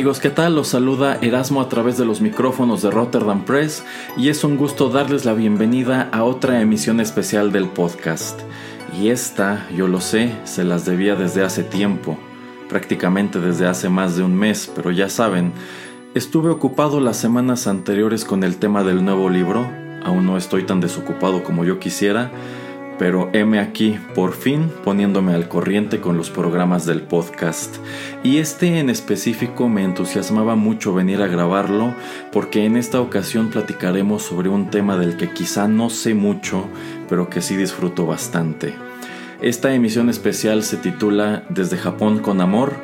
Amigos, ¿qué tal? Los saluda Erasmo a través de los micrófonos de Rotterdam Press y es un gusto darles la bienvenida a otra emisión especial del podcast. Y esta, yo lo sé, se las debía desde hace tiempo, prácticamente desde hace más de un mes, pero ya saben, estuve ocupado las semanas anteriores con el tema del nuevo libro, aún no estoy tan desocupado como yo quisiera, pero heme aquí, por fin, poniéndome al corriente con los programas del podcast. Y este en específico me entusiasmaba mucho venir a grabarlo porque en esta ocasión platicaremos sobre un tema del que quizá no sé mucho, pero que sí disfruto bastante. Esta emisión especial se titula Desde Japón con Amor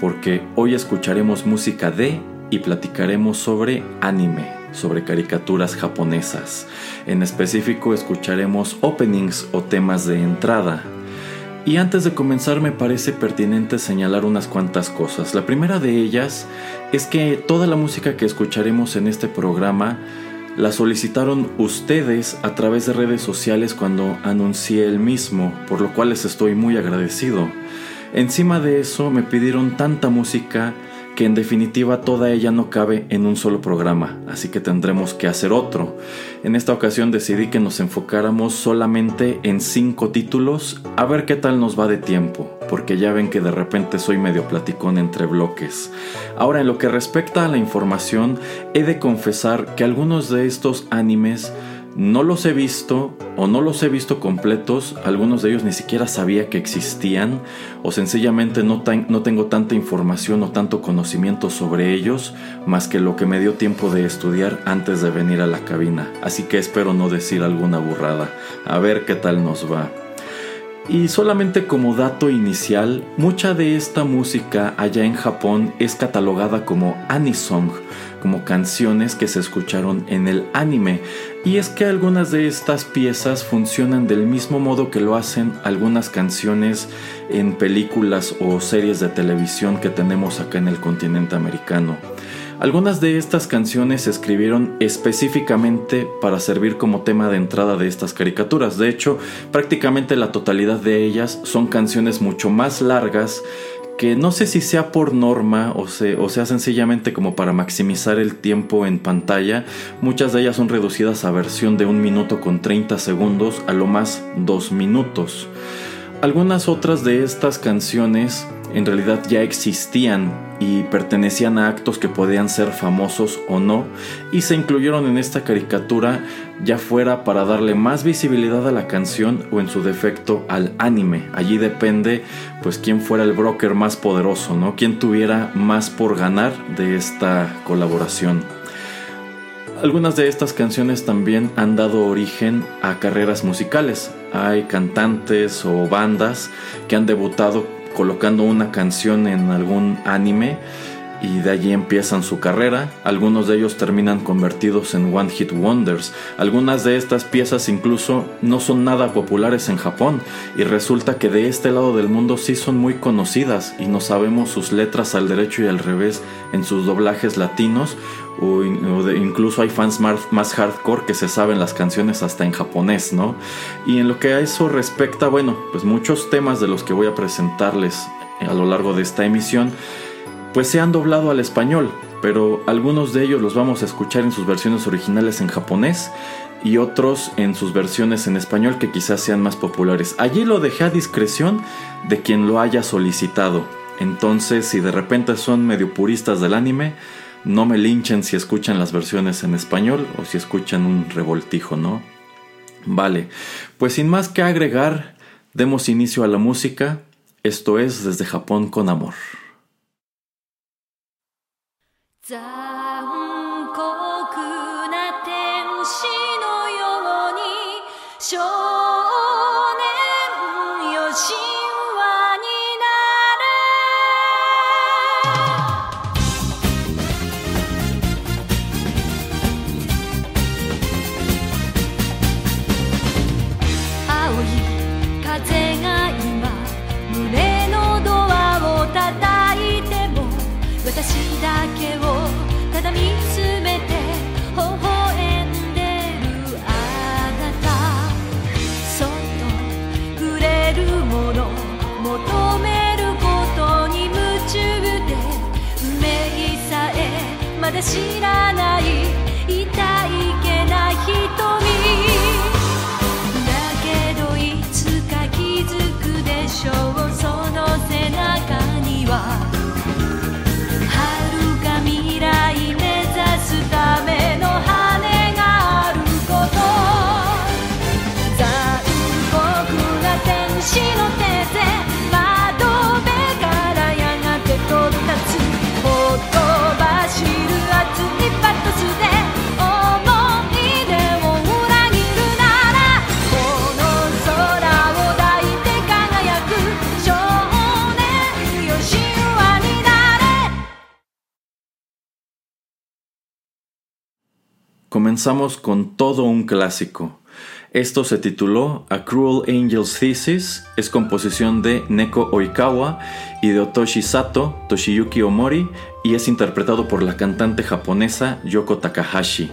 porque hoy escucharemos música de y platicaremos sobre anime, sobre caricaturas japonesas. En específico escucharemos openings o temas de entrada. Y antes de comenzar me parece pertinente señalar unas cuantas cosas. La primera de ellas es que toda la música que escucharemos en este programa la solicitaron ustedes a través de redes sociales cuando anuncié el mismo, por lo cual les estoy muy agradecido. Encima de eso me pidieron tanta música que en definitiva toda ella no cabe en un solo programa, así que tendremos que hacer otro. En esta ocasión decidí que nos enfocáramos solamente en cinco títulos, a ver qué tal nos va de tiempo, porque ya ven que de repente soy medio platicón entre bloques. Ahora, en lo que respecta a la información, he de confesar que algunos de estos animes no los he visto o no los he visto completos, algunos de ellos ni siquiera sabía que existían o sencillamente no, no, tengo tanta información o tanto conocimiento sobre ellos más que lo que me dio tiempo de estudiar antes de venir a la cabina. Así que espero no decir alguna burrada. A ver qué tal nos va. Y solamente como dato inicial, mucha de esta música allá en Japón es catalogada como anisong como canciones que se escucharon en el anime. Y es que algunas de estas piezas funcionan del mismo modo que lo hacen algunas canciones en películas o series de televisión que tenemos acá en el continente americano. Algunas de estas canciones se escribieron específicamente para servir como tema de entrada de estas caricaturas. De hecho, prácticamente la totalidad de ellas son canciones mucho más largas que no sé si sea por norma o, sea sencillamente como para maximizar el tiempo en pantalla, muchas de ellas son reducidas a versión de un minuto con 30 segundos a lo más dos minutos. Algunas otras de estas canciones en realidad ya existían y pertenecían a actos que podían ser famosos o no y se incluyeron en esta caricatura ya fuera para darle más visibilidad a la canción o en su defecto al anime. Allí depende pues quién fuera el broker más poderoso, ¿no? Quién tuviera más por ganar de esta colaboración. Algunas de estas canciones también han dado origen a carreras musicales. Hay cantantes o bandas que han debutado colocando una canción en algún anime y de allí empiezan su carrera. Algunos de ellos terminan convertidos en One Hit Wonders. Algunas de estas piezas incluso no son nada populares en Japón y resulta que de este lado del mundo sí son muy conocidas y no sabemos sus letras al derecho y al revés en sus doblajes latinos incluso hay fans más, hardcore que se saben las canciones hasta en japonés, ¿no? Y en lo que a eso respecta, bueno, pues muchos temas de los que voy a presentarles a lo largo de esta emisión pues se han doblado al español, pero algunos de ellos los vamos a escuchar en sus versiones originales en japonés y otros en sus versiones en español que quizás sean más populares. Allí lo dejé a discreción de quien lo haya solicitado. Entonces, si de repente son medio puristas del anime, no me linchen si escuchan las versiones en español o si escuchan un revoltijo, ¿no? Vale, pues sin más que agregar, demos inicio a la música. Esto es desde Japón con amor. Comenzamos con todo un clásico. Esto se tituló A Cruel Angel's Thesis, es composición de Neko Oikawa y de Otoshi Sato, Toshiyuki Omori y es interpretado por la cantante japonesa Yoko Takahashi.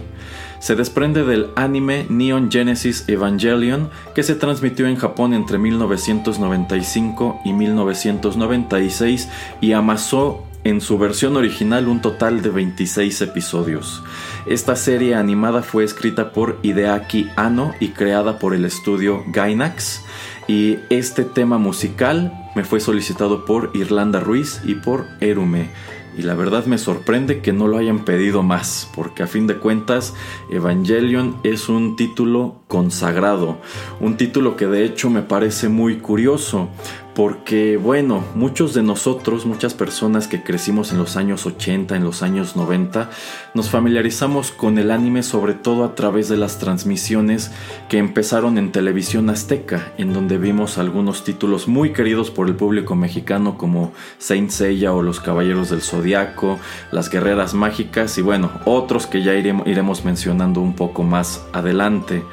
Se desprende del anime Neon Genesis Evangelion que se transmitió en Japón entre 1995 y 1996 y amasó en su versión original un total de 26 episodios. Esta serie animada fue escrita por Hideaki Anno y creada por el estudio Gainax. Y este tema musical me fue solicitado por Irlanda Ruiz y por Erume. Y la verdad me sorprende que no lo hayan pedido más, porque a fin de cuentas Evangelion es un título consagrado, un título que de hecho me parece muy curioso, porque bueno, muchos de nosotros, muchas personas que crecimos en los años 80, en los años 90, nos familiarizamos con el anime sobre todo a través de las transmisiones que empezaron en televisión azteca, en donde vimos algunos títulos muy queridos por el público mexicano como Saint Seiya o Los Caballeros del Zodiaco, Las Guerreras Mágicas y bueno, otros que ya iremos, mencionando un poco más adelante.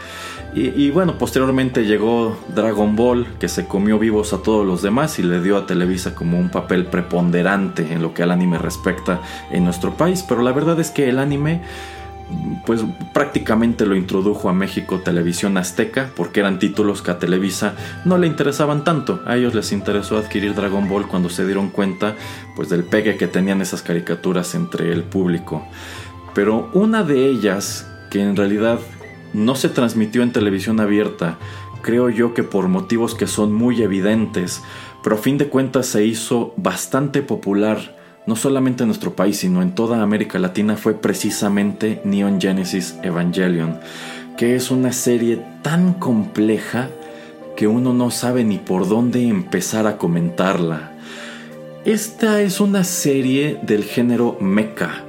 Y, bueno, posteriormente llegó Dragon Ball, que se comió vivos a todos los demás y le dio a Televisa como un papel preponderante en lo que al anime respecta en nuestro país. Pero la verdad es que el anime, pues prácticamente lo introdujo a México Televisión Azteca, porque eran títulos que a Televisa no le interesaban tanto. A ellos les interesó adquirir Dragon Ball cuando se dieron cuenta, pues del pegue que tenían esas caricaturas entre el público. Pero una de ellas, que en realidad no se transmitió en televisión abierta, creo yo que por motivos que son muy evidentes, pero a fin de cuentas se hizo bastante popular, no solamente en nuestro país, sino en toda América Latina, fue precisamente Neon Genesis Evangelion, que es una serie tan compleja que uno no sabe ni por dónde empezar a comentarla. Esta es una serie del género mecha,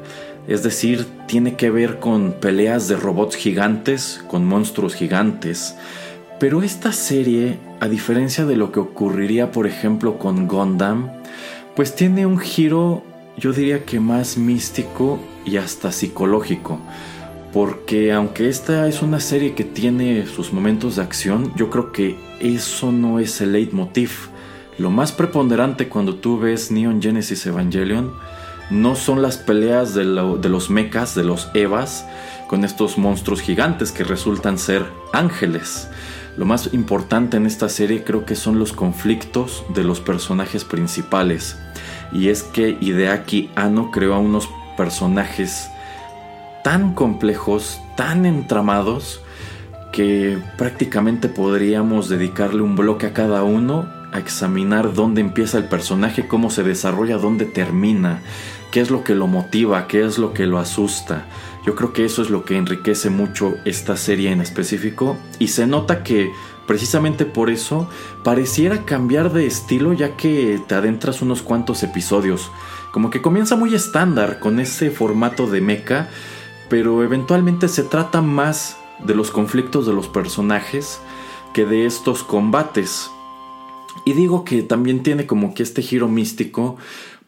es decir, tiene que ver con peleas de robots gigantes, con monstruos gigantes. Pero esta serie, a diferencia de lo que ocurriría por ejemplo con Gundam, pues tiene un giro yo diría que más místico y hasta psicológico. Porque aunque esta es una serie que tiene sus momentos de acción, yo creo que eso no es el leitmotiv. Lo más preponderante cuando tú ves Neon Genesis Evangelion no son las peleas de, lo, de, los mechas, de los Evas, con estos monstruos gigantes que resultan ser ángeles. Lo más importante en esta serie creo que son los conflictos de los personajes principales. Y es que Hideaki Anno creó a unos personajes tan complejos, tan entramados, que prácticamente podríamos dedicarle un bloque a cada uno a examinar dónde empieza el personaje, cómo se desarrolla, dónde termina, qué es lo que lo motiva, qué es lo que lo asusta. Yo creo que eso es lo que enriquece mucho esta serie en específico y se nota que precisamente por eso pareciera cambiar de estilo ya que te adentras unos cuantos episodios. Como que comienza muy estándar con ese formato de mecha, pero eventualmente se trata más de los conflictos de los personajes que de estos combates. Y digo que también tiene como que este giro místico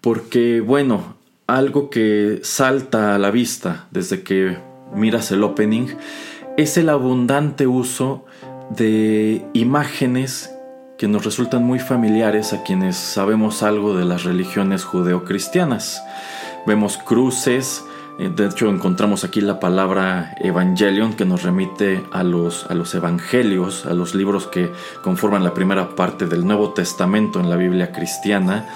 porque, bueno, algo que salta a la vista desde que miras el opening es el abundante uso de imágenes que nos resultan muy familiares a quienes sabemos algo de las religiones judeocristianas. Vemos cruces, eh, de hecho encontramos aquí la palabra evangelion que nos remite a los, a los evangelios, a los libros que conforman la primera parte del Nuevo Testamento en la Biblia cristiana.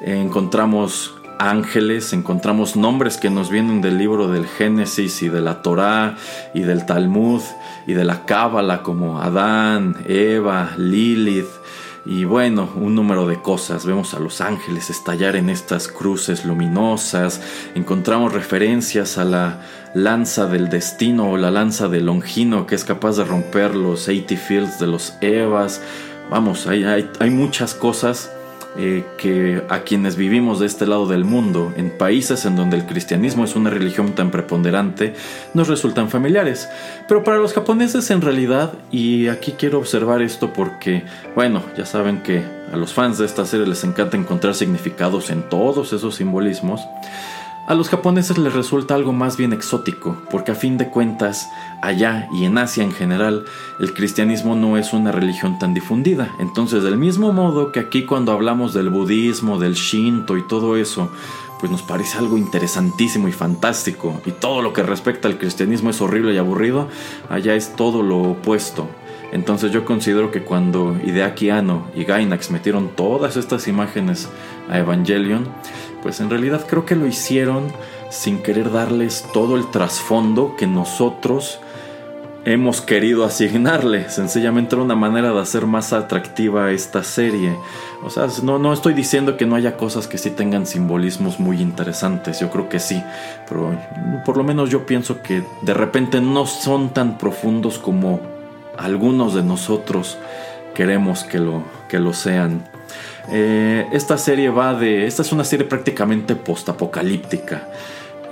Encontramos ángeles, encontramos nombres que nos vienen del libro del Génesis y de la Torá y del Talmud y de la Cábala como Adán, Eva, Lilith y bueno, un número de cosas. Vemos a los ángeles estallar en estas cruces luminosas, encontramos referencias a la lanza del destino o la lanza del Longino que es capaz de romper los 80 fields de los Evas. Vamos, hay, hay, hay muchas cosas eh, que a quienes vivimos de este lado del mundo, en países en donde el cristianismo es una religión tan preponderante, nos resultan familiares. Pero para los japoneses en realidad, y aquí quiero observar esto porque, bueno, ya saben que a los fans de esta serie les encanta encontrar significados en todos esos simbolismos, a los japoneses les resulta algo más bien exótico, porque a fin de cuentas, allá y en Asia en general, el cristianismo no es una religión tan difundida. Entonces, del mismo modo que aquí cuando hablamos del budismo, del shinto y todo eso, pues nos parece algo interesantísimo y fantástico, y todo lo que respecta al cristianismo es horrible y aburrido, allá es todo lo opuesto. Entonces yo considero que cuando Hideaki Anno y Gainax metieron todas estas imágenes a Evangelion, pues en realidad creo que lo hicieron sin querer darles todo el trasfondo que nosotros hemos querido asignarle. Sencillamente era una manera de hacer más atractiva esta serie. O sea, no, no estoy diciendo que no haya cosas que sí tengan simbolismos muy interesantes. Yo creo que sí. Pero por lo menos yo pienso que de repente no son tan profundos como algunos de nosotros queremos que lo, que lo sean. Eh, esta serie va de. Esta es una serie prácticamente postapocalíptica.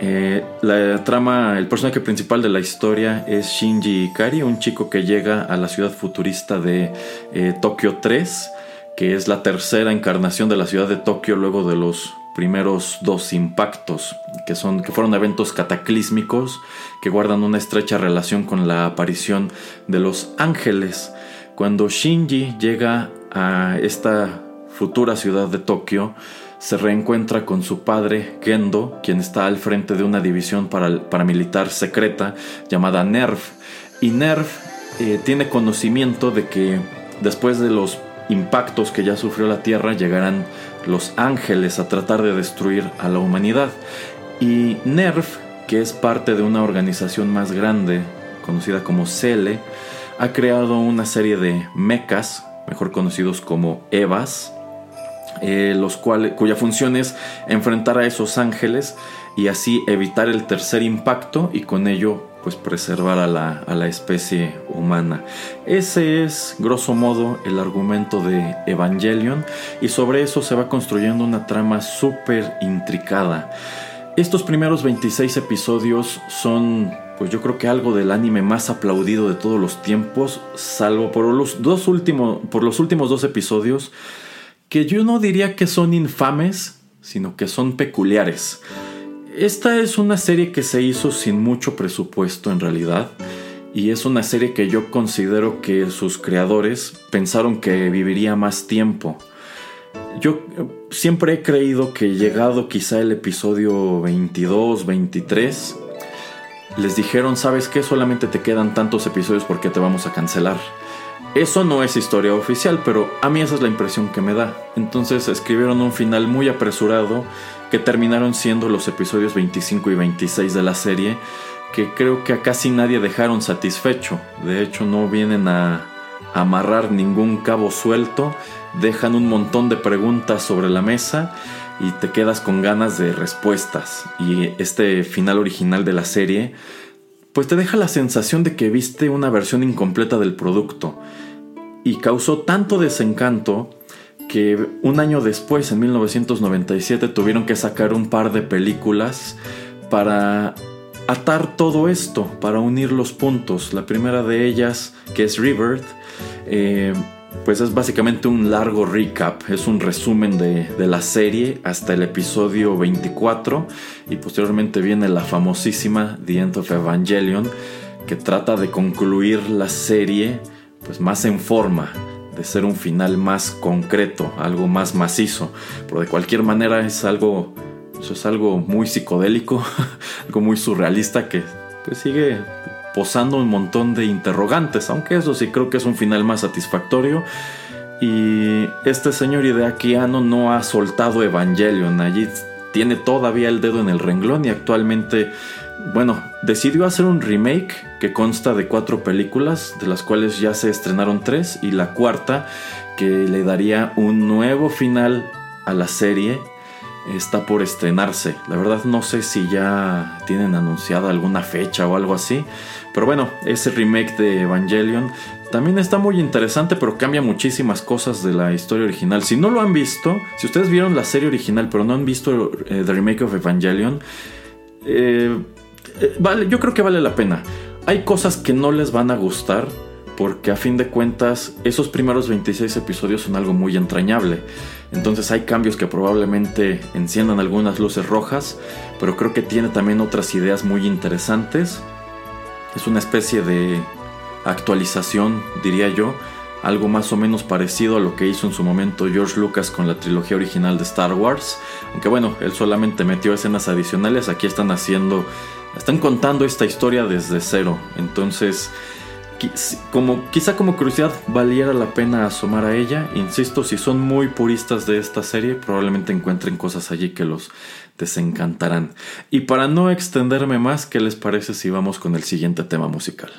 Eh, la trama, el personaje principal de la historia es Shinji Ikari, un chico que llega a la ciudad futurista de eh, Tokio 3, que es la tercera encarnación de la ciudad de Tokio luego de los primeros dos impactos, que, son, que fueron eventos cataclísmicos que guardan una estrecha relación con la aparición de los ángeles. Cuando Shinji llega a esta futura ciudad de Tokio, se reencuentra con su padre Gendo, quien está al frente de una división paramilitar secreta llamada NERV. Y NERV eh, tiene conocimiento de que después de los impactos que ya sufrió la Tierra llegarán los ángeles a tratar de destruir a la humanidad. Y NERV, que es parte de una organización más grande conocida como CELE, ha creado una serie de mechas, mejor conocidos como EVAs, eh, los cuales, cuya función es enfrentar a esos ángeles y así evitar el tercer impacto y con ello pues preservar a la, a la especie humana. Ese es, grosso modo, el argumento de Evangelion y sobre eso se va construyendo una trama súper intricada. Estos primeros 26 episodios son, pues yo creo que algo del anime más aplaudido de todos los tiempos, salvo por los, dos por los últimos dos episodios que yo no diría que son infames, sino que son peculiares. Esta es una serie que se hizo sin mucho presupuesto en realidad, y es una serie que yo considero que sus creadores pensaron que viviría más tiempo. Yo eh, siempre he creído que llegado quizá el episodio 22, 23, les dijeron, ¿sabes qué? Solamente te quedan tantos episodios porque te vamos a cancelar. Eso no es historia oficial, pero a mí esa es la impresión que me da. Entonces escribieron un final muy apresurado que terminaron siendo los episodios 25 y 26 de la serie, que creo que a casi nadie dejaron satisfecho. De hecho, no vienen a amarrar ningún cabo suelto, dejan un montón de preguntas sobre la mesa y te quedas con ganas de respuestas. Y este final original de la serie pues te deja la sensación de que viste una versión incompleta del producto y causó tanto desencanto que un año después, en 1997, tuvieron que sacar un par de películas para atar todo esto, para unir los puntos. La primera de ellas, que es Rebirth, eh, pues es básicamente un largo recap, es un resumen de, de, la serie hasta el episodio 24 y posteriormente viene la famosísima The End of Evangelion que trata de concluir la serie pues más en forma, de ser un final más concreto, algo más macizo, pero de cualquier manera es algo, eso es algo muy psicodélico, algo muy surrealista que pues sigue posando un montón de interrogantes, aunque eso sí creo que es un final más satisfactorio. Y este señor Ideakiano no ha soltado Evangelion, allí tiene todavía el dedo en el renglón y actualmente, bueno, decidió hacer un remake que consta de cuatro películas, de las cuales ya se estrenaron tres, y la cuarta que le daría un nuevo final a la serie está por estrenarse. La verdad no sé si ya tienen anunciada alguna fecha o algo así. Pero bueno, ese remake de Evangelion también está muy interesante, pero cambia muchísimas cosas de la historia original. Si no lo han visto, si ustedes vieron la serie original pero no han visto eh, The Remake of Evangelion, eh, eh, vale, yo creo que vale la pena. Hay cosas que no les van a gustar porque a fin de cuentas esos primeros 26 episodios son algo muy entrañable. Entonces hay cambios que probablemente enciendan algunas luces rojas, pero creo que tiene también otras ideas muy interesantes. Es una especie de actualización, diría yo, algo más o menos parecido a lo que hizo en su momento George Lucas con la trilogía original de Star Wars. Aunque bueno, él solamente metió escenas adicionales, aquí están haciendo, están contando esta historia desde cero. Entonces, como, quizá como curiosidad valiera la pena asomar a ella. Insisto, si son muy puristas de esta serie, probablemente encuentren cosas allí que los desencantarán. Y para no extenderme más, ¿qué les parece si vamos con el siguiente tema musical?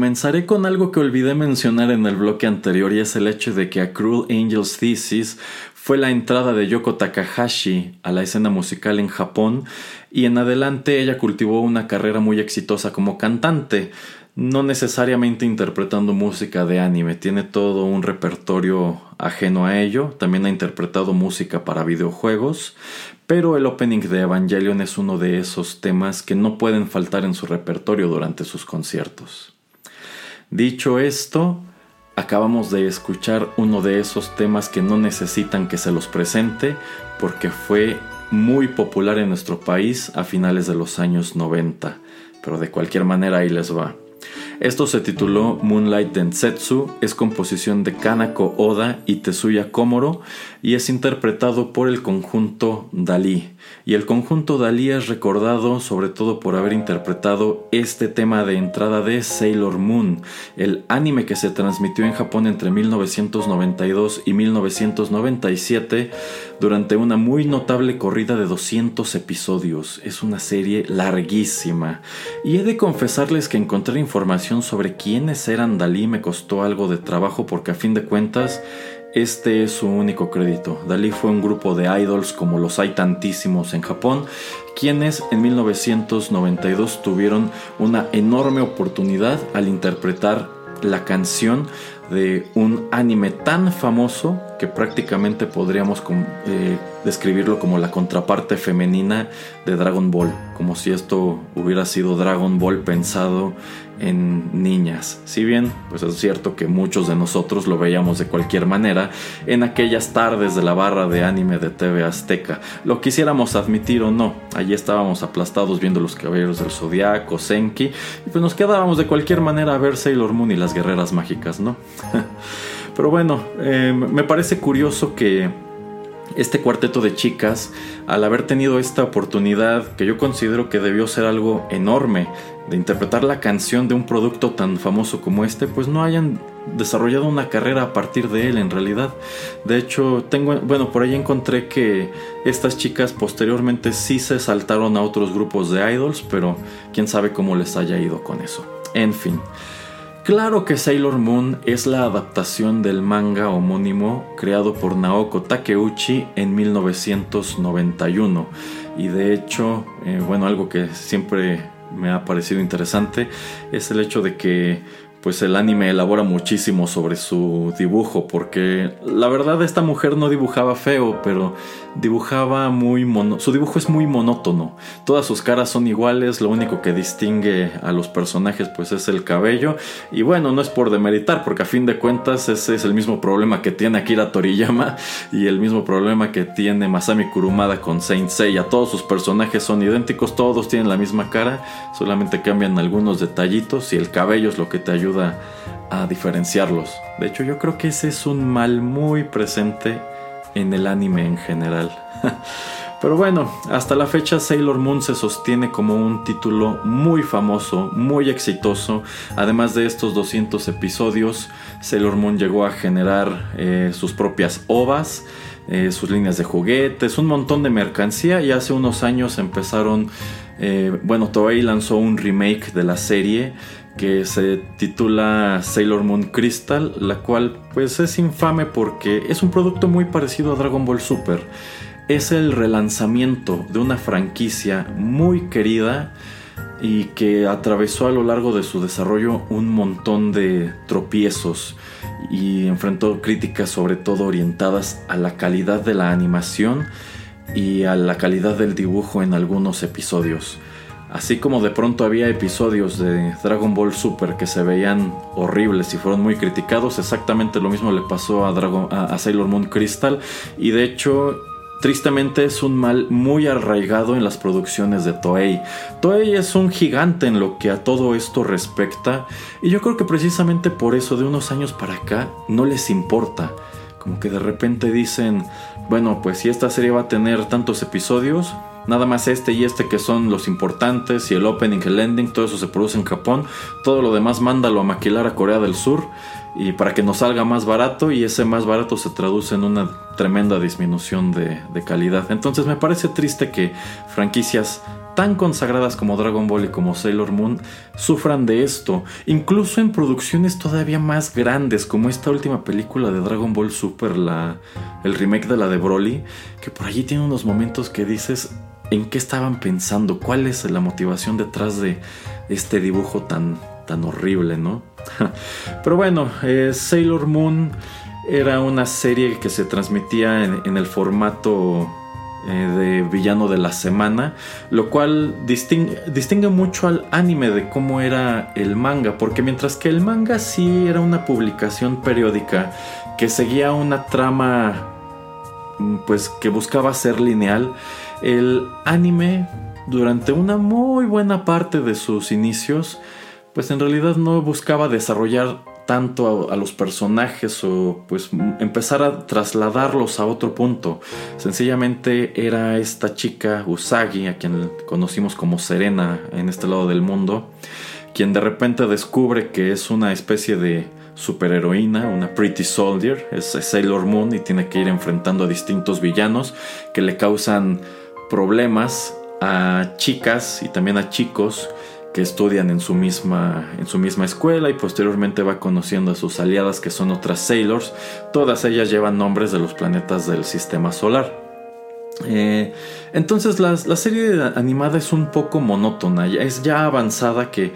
Comenzaré con algo que olvidé mencionar en el bloque anterior y es el hecho de que A Cruel Angel's Thesis fue la entrada de Yoko Takahashi a la escena musical en Japón y en adelante ella cultivó una carrera muy exitosa como cantante, no necesariamente interpretando música de anime, tiene todo un repertorio ajeno a ello, también ha interpretado música para videojuegos, pero el opening de Evangelion es uno de esos temas que no pueden faltar en su repertorio durante sus conciertos. Dicho esto, acabamos de escuchar uno de esos temas que no necesitan que se los presente porque fue muy popular en nuestro país a finales de los años 90, pero de cualquier manera ahí les va. Esto se tituló Moonlight Densetsu, es composición de Kanako Oda y Tetsuya Komoro y es interpretado por el conjunto Dalí. Y el conjunto Dalí es recordado sobre todo por haber interpretado este tema de entrada de Sailor Moon, el anime que se transmitió en Japón entre 1992 y 1997 durante una muy notable corrida de 200 episodios. Es una serie larguísima. Y he de confesarles que encontrar información sobre quiénes eran Dalí me costó algo de trabajo porque a fin de cuentas este es su único crédito. Dalí fue un grupo de idols como los hay tantísimos en Japón, quienes en 1992 tuvieron una enorme oportunidad al interpretar la canción de un anime tan famoso que prácticamente podríamos eh, describirlo como la contraparte femenina de Dragon Ball, como si esto hubiera sido Dragon Ball pensado en niñas. Si bien, pues es cierto que muchos de nosotros lo veíamos de cualquier manera en aquellas tardes de la barra de anime de TV Azteca, lo quisiéramos admitir o no, allí estábamos aplastados viendo los Caballeros del Zodiaco, Senki, y pues nos quedábamos de cualquier manera a ver Sailor Moon y las guerreras mágicas, ¿no? Pero bueno, eh, me parece curioso que este cuarteto de chicas, al haber tenido esta oportunidad que yo considero que debió ser algo enorme de interpretar la canción de un producto tan famoso como este, pues no hayan desarrollado una carrera a partir de él en realidad. De hecho, tengo, bueno, por ahí encontré que estas chicas posteriormente sí se saltaron a otros grupos de idols, pero quién sabe cómo les haya ido con eso. En fin. Claro que Sailor Moon es la adaptación del manga homónimo creado por Naoko Takeuchi en 1991 y de hecho, eh, bueno, algo que siempre me ha parecido interesante es el hecho de que pues el anime elabora muchísimo sobre su dibujo porque la verdad esta mujer no dibujaba feo pero dibujaba muy mono su dibujo es muy monótono. Todas sus caras son iguales lo único que distingue a los personajes pues es el cabello. Y bueno no es por demeritar porque a fin de cuentas ese es el mismo problema que tiene Akira Toriyama y el mismo problema que tiene Masami Kurumada con Saint Seiya. Todos sus personajes son idénticos todos tienen la misma cara solamente cambian algunos detallitos y el cabello es lo que te a diferenciarlos. De hecho, yo creo que ese es un mal muy presente en el anime en general. Pero bueno, hasta la fecha Sailor Moon se sostiene como un título muy famoso, muy exitoso. Además de estos 200 episodios, Sailor Moon llegó a generar eh, sus propias ovas, eh, sus líneas de juguetes, un montón de mercancía y hace unos años empezaron, eh, bueno, Toei lanzó un remake de la serie que se titula Sailor Moon Crystal, la cual pues es infame porque es un producto muy parecido a Dragon Ball Super. Es el relanzamiento de una franquicia muy querida y que atravesó a lo largo de su desarrollo un montón de tropiezos y enfrentó críticas sobre todo orientadas a la calidad de la animación y a la calidad del dibujo en algunos episodios. Así como de pronto había episodios de Dragon Ball Super que se veían horribles y fueron muy criticados, exactamente lo mismo le pasó a, Dragon, a, a Sailor Moon Crystal y de hecho tristemente es un mal muy arraigado en las producciones de Toei. Toei es un gigante en lo que a todo esto respecta y yo creo que precisamente por eso de unos años para acá no les importa. Como que de repente dicen, bueno, pues si esta serie va a tener tantos episodios, nada más este y este que son los importantes y el opening, el ending, todo eso se produce en Japón, todo lo demás mándalo a maquilar a Corea del Sur y para que nos salga más barato y ese más barato se traduce en una tremenda disminución de, calidad. Entonces me parece triste que franquicias tan consagradas como Dragon Ball y como Sailor Moon sufran de esto, incluso en producciones todavía más grandes como esta última película de Dragon Ball Super, la, el remake de la de Broly, que por allí tiene unos momentos que dices, ¿en qué estaban pensando? ¿Cuál es la motivación detrás de este dibujo tan, tan horrible, no? Pero bueno, eh, Sailor Moon era una serie que se transmitía en, el formato eh, de villano de la semana, lo cual distingue, distingue, mucho al anime de cómo era el manga, porque mientras que el manga sí era una publicación periódica que seguía una trama pues que buscaba ser lineal, el anime durante una muy buena parte de sus inicios pues en realidad no buscaba desarrollar tanto a, los personajes o pues empezar a trasladarlos a otro punto. Sencillamente era esta chica Usagi, a quien conocimos como Serena en este lado del mundo, quien de repente descubre que es una especie de superheroína, una Pretty Soldier, es Sailor Moon y tiene que ir enfrentando a distintos villanos que le causan problemas a chicas y también a chicos que estudian en su misma en su misma escuela y posteriormente va conociendo a sus aliadas que son otras Sailors. Todas ellas llevan nombres de los planetas del sistema solar. Eh, entonces la, la, serie animada es un poco monótona, es ya avanzada que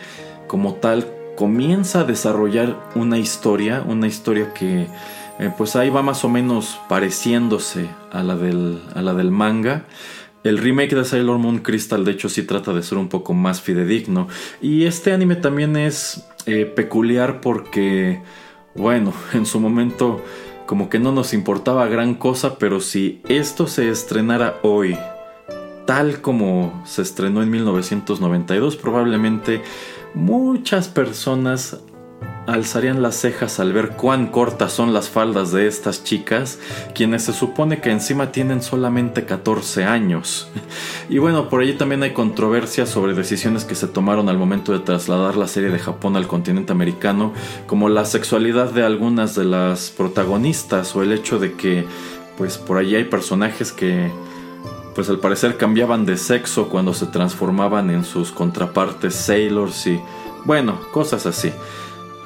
como tal comienza a desarrollar una historia, una historia que eh, pues ahí va más o menos pareciéndose a la del, a la del manga. El remake de Sailor Moon Crystal de hecho sí trata de ser un poco más fidedigno. Y este anime también es eh, peculiar porque, bueno, en su momento como que no nos importaba gran cosa, pero si esto se estrenara hoy, tal como se estrenó en 1992, probablemente muchas personas alzarían las cejas al ver cuán cortas son las faldas de estas chicas, quienes se supone que encima tienen solamente 14 años. Y bueno, por allí también hay controversias sobre decisiones que se tomaron al momento de trasladar la serie de Japón al continente americano, como la sexualidad de algunas de las protagonistas o el hecho de que pues por allí hay personajes que pues al parecer cambiaban de sexo cuando se transformaban en sus contrapartes sailors y bueno, cosas así.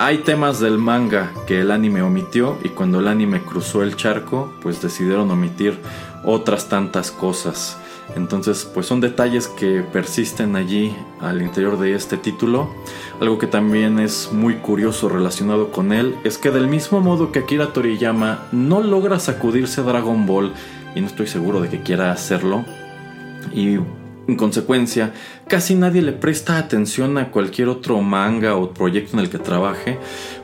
Hay temas del manga que el anime omitió y cuando el anime cruzó el charco, pues decidieron omitir otras tantas cosas. Entonces, pues son detalles que persisten allí al interior de este título. Algo que también es muy curioso relacionado con él es que del mismo modo que Akira Toriyama no logra sacudirse Dragon Ball y no estoy seguro de que quiera hacerlo y en consecuencia, casi nadie le presta atención a cualquier otro manga o proyecto en el que trabaje,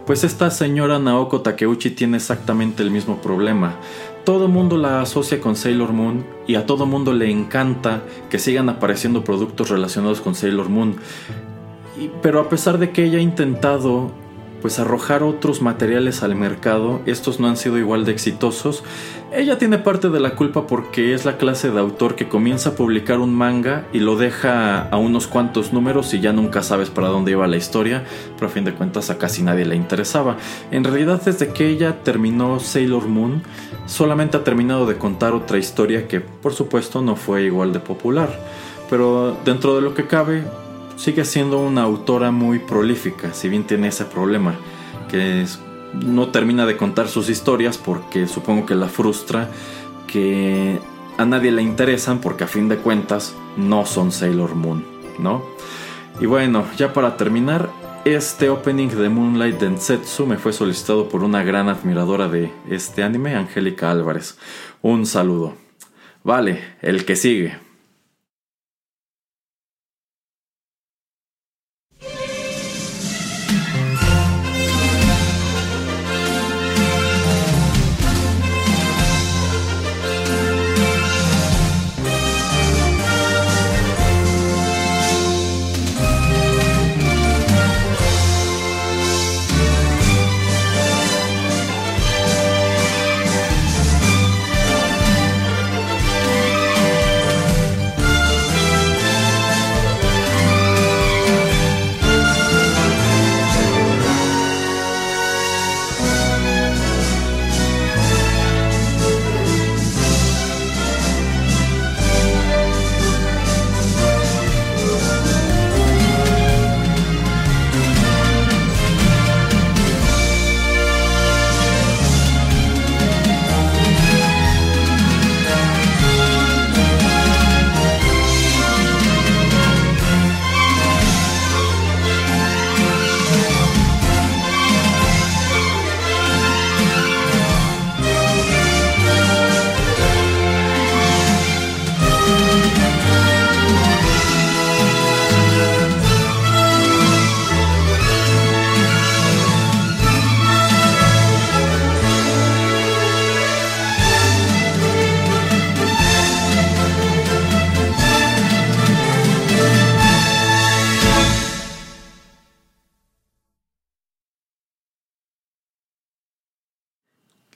pues esta señora Naoko Takeuchi tiene exactamente el mismo problema. Todo mundo la asocia con Sailor Moon y a todo mundo le encanta que sigan apareciendo productos relacionados con Sailor Moon. pero a pesar de que ella ha intentado pues arrojar otros materiales al mercado, estos no han sido igual de exitosos. Ella tiene parte de la culpa porque es la clase de autor que comienza a publicar un manga y lo deja a unos cuantos números y ya nunca sabes para dónde iba la historia, pero a fin de cuentas a casi nadie le interesaba. En realidad desde que ella terminó Sailor Moon, solamente ha terminado de contar otra historia que por supuesto no fue igual de popular. Pero dentro de lo que cabe, sigue siendo una autora muy prolífica, si bien tiene ese problema, que no termina de contar sus historias porque supongo que la frustra, que a nadie le interesan porque a fin de cuentas no son Sailor Moon, ¿no? Y bueno, ya para terminar, este opening de Moonlight Densetsu me fue solicitado por una gran admiradora de este anime, Angélica Álvarez. Un saludo. Vale, el que sigue.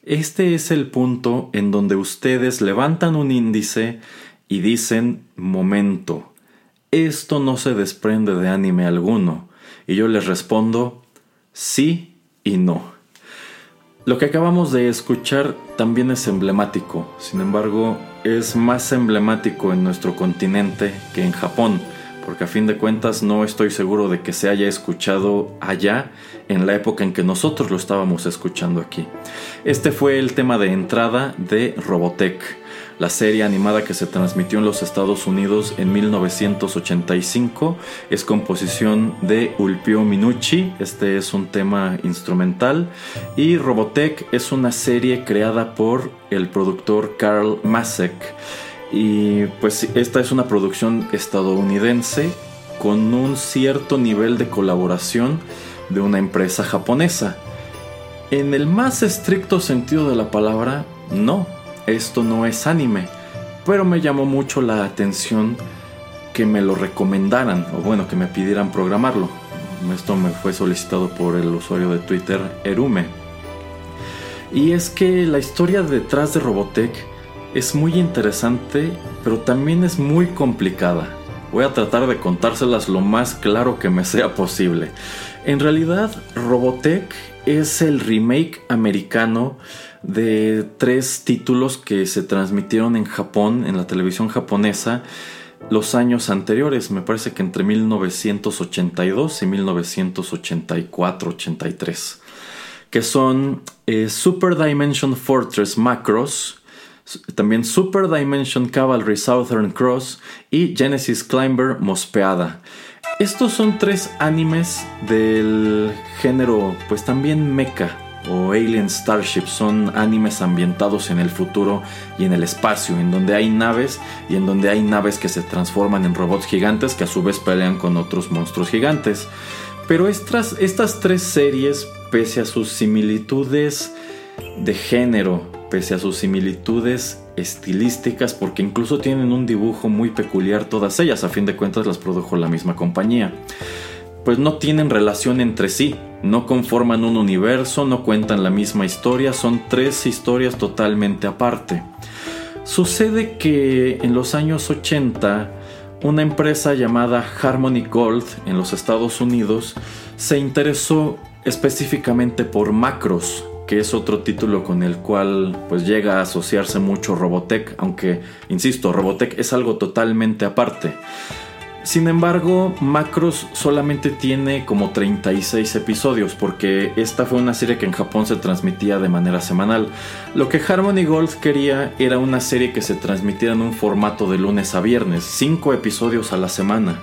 Este es el punto en donde ustedes levantan un índice y dicen, momento, esto no se desprende de anime alguno. Y yo les respondo, sí y no. Lo que acabamos de escuchar también es emblemático, sin embargo, es más emblemático en nuestro continente que en Japón porque a fin de cuentas no estoy seguro de que se haya escuchado allá en la época en que nosotros lo estábamos escuchando aquí. Este fue el tema de entrada de Robotech. La serie animada que se transmitió en los Estados Unidos en 1985 es composición de Ulpio Minucci, este es un tema instrumental, y Robotech es una serie creada por el productor Carl Masek. Y pues esta es una producción estadounidense con un cierto nivel de colaboración de una empresa japonesa. En el más estricto sentido de la palabra, no, esto no es anime, pero me llamó mucho la atención que me lo recomendaran, o bueno, que me pidieran programarlo. Esto me fue solicitado por el usuario de Twitter Erume. Y es que la historia detrás de Robotech es muy interesante, pero también es muy complicada. Voy a tratar de contárselas lo más claro que me sea posible. En realidad, Robotech es el remake americano de tres títulos que se transmitieron en Japón, en la televisión japonesa, los años anteriores, me parece que entre 1982 y 1984-83, que son eh, Super Dimension Fortress Macross, también Super Dimension Cavalry Southern Cross y Genesis Climber Mospeada. Estos son tres animes del género, pues también mecha o Alien Starship. Son animes ambientados en el futuro y en el espacio, en donde hay naves y en donde hay naves que se transforman en robots gigantes que a su vez pelean con otros monstruos gigantes. Pero estas, estas tres series, pese a sus similitudes de género, pese a sus similitudes estilísticas, porque incluso tienen un dibujo muy peculiar todas ellas, a fin de cuentas las produjo la misma compañía. Pues no tienen relación entre sí, no conforman un universo, no cuentan la misma historia, son tres historias totalmente aparte. Sucede que en los años 80, una empresa llamada Harmony Gold en los Estados Unidos se interesó específicamente por macros, que es otro título con el cual pues llega a asociarse mucho Robotech, aunque insisto, Robotech es algo totalmente aparte. Sin embargo, Macros solamente tiene como 36 episodios porque esta fue una serie que en Japón se transmitía de manera semanal. Lo que Harmony Gold quería era una serie que se transmitiera en un formato de lunes a viernes, 5 episodios a la semana.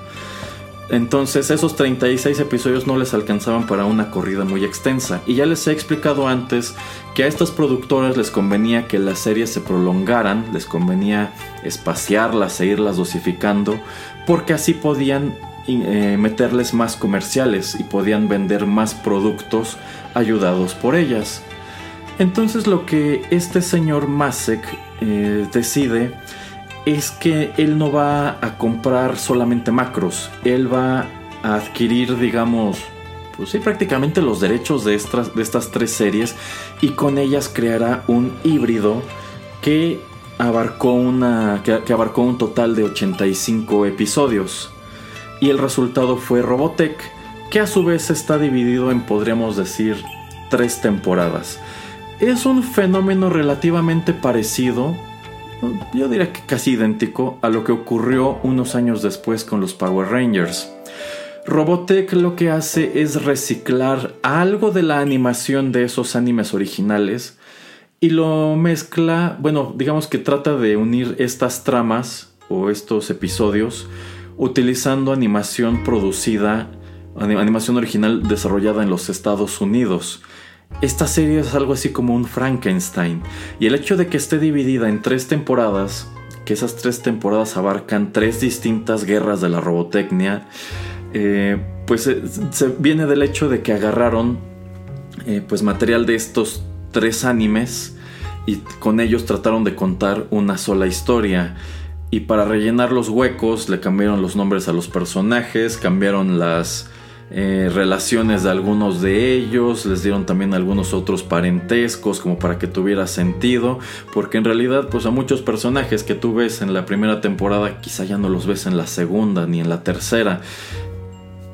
Entonces esos 36 episodios no les alcanzaban para una corrida muy extensa. Y ya les he explicado antes que a estas productoras les convenía que las series se prolongaran, les convenía espaciarlas e irlas dosificando, porque así podían eh, meterles más comerciales y podían vender más productos ayudados por ellas. Entonces lo que este señor Masek eh, decide es que él no va a comprar solamente macros, él va a adquirir, digamos, pues sí, prácticamente los derechos de estas, de estas tres series y con ellas creará un híbrido que abarcó, una, que, abarcó un total de 85 episodios. Y el resultado fue Robotech, que a su vez está dividido en, podríamos decir, tres temporadas. Es un fenómeno relativamente parecido yo diría que casi idéntico a lo que ocurrió unos años después con los Power Rangers. Robotech lo que hace es reciclar algo de la animación de esos animes originales y lo mezcla, bueno, digamos que trata de unir estas tramas o estos episodios utilizando animación producida, animación original desarrollada en los Estados Unidos. Esta serie es algo así como un Frankenstein. Y el hecho de que esté dividida en tres temporadas, que esas tres temporadas abarcan tres distintas guerras de la robotecnia, eh, pues eh, se viene del hecho de que agarraron eh, pues material de estos tres animes y con ellos trataron de contar una sola historia. Y para rellenar los huecos le cambiaron los nombres a los personajes, cambiaron las eh, relaciones de algunos de ellos, les dieron también algunos otros parentescos como para que tuviera sentido, porque en realidad pues a muchos personajes que tú ves en la primera temporada quizá ya no los ves en la segunda ni en la tercera.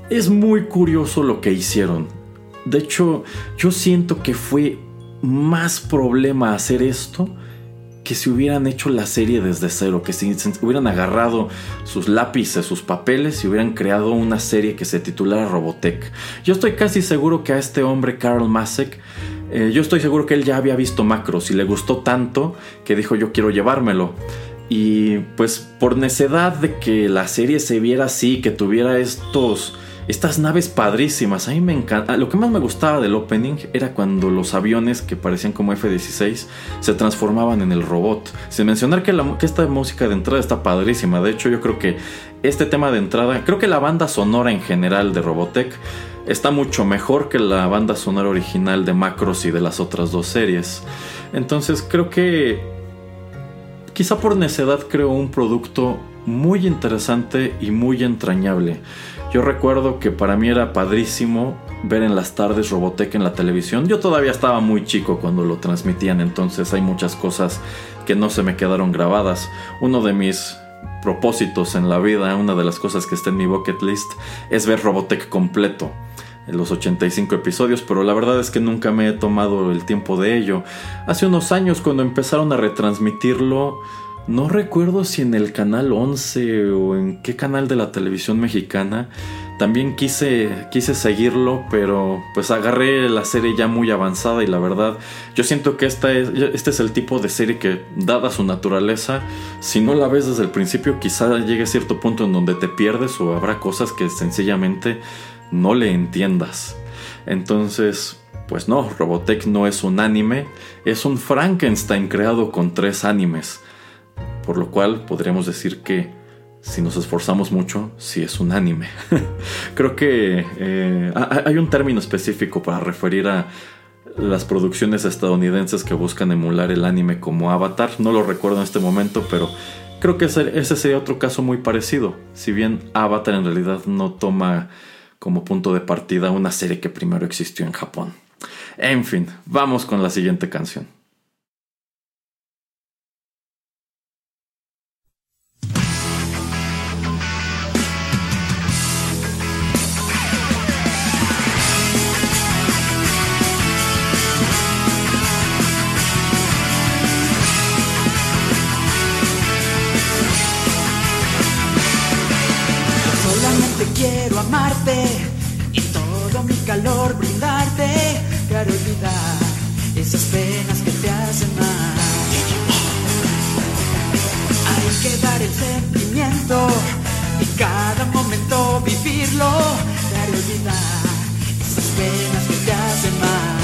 Es muy curioso lo que hicieron. De hecho, yo siento que fue más problema hacer esto que si hubieran hecho la serie desde cero, que si hubieran agarrado sus lápices, sus papeles y hubieran creado una serie que se titulara Robotech. Yo estoy casi seguro que a este hombre, Carl Masek, Eh, yo estoy seguro que él ya había visto Macros y le gustó tanto que dijo yo quiero llevármelo. Y pues por necedad de que la serie se viera así, que tuviera estos estas naves padrísimas, a mí me encanta. Lo que más me gustaba del opening era cuando los aviones que parecían como F-16 se transformaban en el robot. Sin mencionar que, esta música de entrada está padrísima. De hecho, yo creo que este tema de entrada, creo que la banda sonora en general de Robotech está mucho mejor que la banda sonora original de Macros y de las otras dos series. Entonces creo que quizá por necedad creo un producto muy interesante y muy entrañable. Yo recuerdo que para mí era padrísimo ver en las tardes Robotech en la televisión. Yo todavía estaba muy chico cuando lo transmitían, entonces hay muchas cosas que no se me quedaron grabadas. Uno de mis propósitos en la vida, una de las cosas que está en mi bucket list, es ver Robotech completo en los 85 episodios, pero la verdad es que nunca me he tomado el tiempo de ello. Hace unos años cuando empezaron a retransmitirlo, no recuerdo si en el canal 11 o en qué canal de la televisión mexicana. También quise, quise seguirlo, pero pues agarré la serie ya muy avanzada y la verdad yo siento que esta es, este es el tipo de serie que, dada su naturaleza, si no la ves desde el principio quizá llegue a cierto punto en donde te pierdes o habrá cosas que sencillamente no le entiendas. Entonces, pues no, Robotech no es un anime, es un Frankenstein creado con tres animes. Por lo cual podríamos decir que si nos esforzamos mucho, sí es un anime. Creo que eh, hay un término específico para referir a las producciones estadounidenses que buscan emular el anime como Avatar. No lo recuerdo en este momento, pero creo que ese, sería otro caso muy parecido. Si bien Avatar en realidad no toma como punto de partida una serie que primero existió en Japón. En fin, vamos con la siguiente canción. Y cada momento vivirlo para olvidar esas penas que te hacen mal.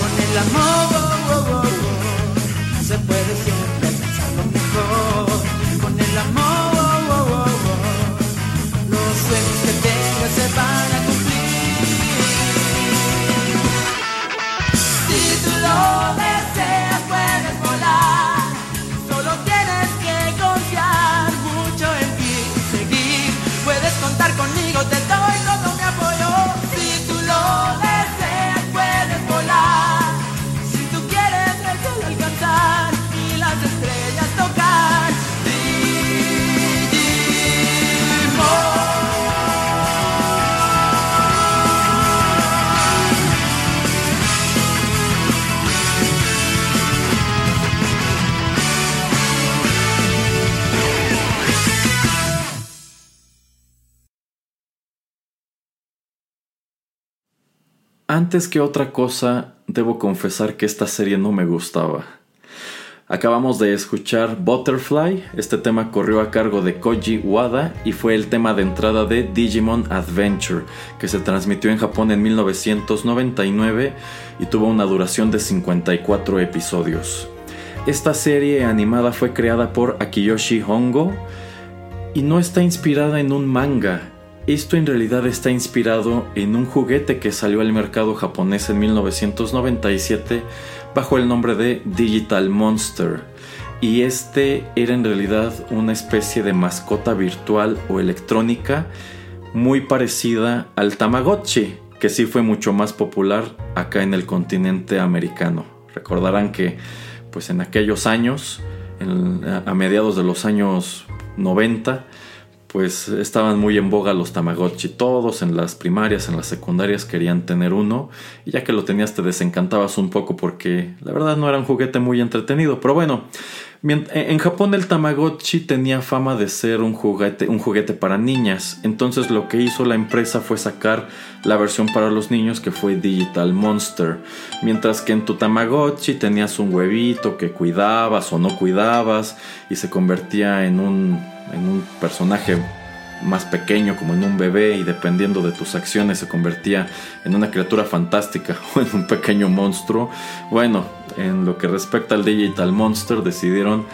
Con el amor se puede siempre pensar lo mejor. Con el amor Antes que otra cosa, debo confesar que esta serie no me gustaba. Acabamos de escuchar Butterfly, este tema corrió a cargo de Koji Wada y fue el tema de entrada de Digimon Adventure, que se transmitió en Japón en 1999 y tuvo una duración de 54 episodios. Esta serie animada fue creada por Akiyoshi Hongo y no está inspirada en un manga, esto en realidad está inspirado en un juguete que salió al mercado japonés en 1997 bajo el nombre de Digital Monster. Y este era en realidad una especie de mascota virtual o electrónica muy parecida al Tamagotchi, que sí fue mucho más popular acá en el continente americano. Recordarán que pues en aquellos años, a mediados de los años 90, pues estaban muy en boga los Tamagotchi. Todos en las primarias, en las secundarias querían tener uno. Y ya que lo tenías te desencantabas un poco porque la verdad no era un juguete muy entretenido. Pero bueno, en Japón el Tamagotchi tenía fama de ser un juguete, un juguete para niñas. Entonces lo que hizo la empresa fue sacar la versión para los niños que fue Digital Monster. Mientras que en tu Tamagotchi tenías un huevito que cuidabas o no cuidabas y se convertía en un, en un personaje más pequeño como en un bebé y dependiendo de tus acciones se convertía en una criatura fantástica o en un pequeño monstruo. Bueno, en lo que respecta al Digital Monster decidieron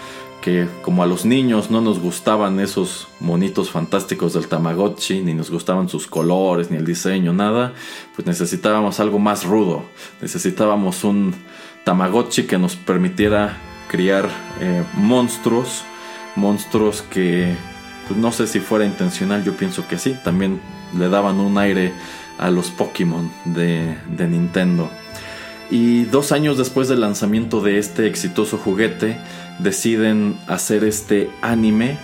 que como a los niños no nos gustaban esos monitos fantásticos del Tamagotchi, ni nos gustaban sus colores, ni el diseño, nada, pues necesitábamos algo más rudo. Necesitábamos un Tamagotchi que nos permitiera criar eh, monstruos, monstruos que pues no sé si fuera intencional, yo pienso que sí, también le daban un aire a los Pokémon de, de Nintendo. Y dos años después del lanzamiento de este exitoso juguete, deciden hacer este anime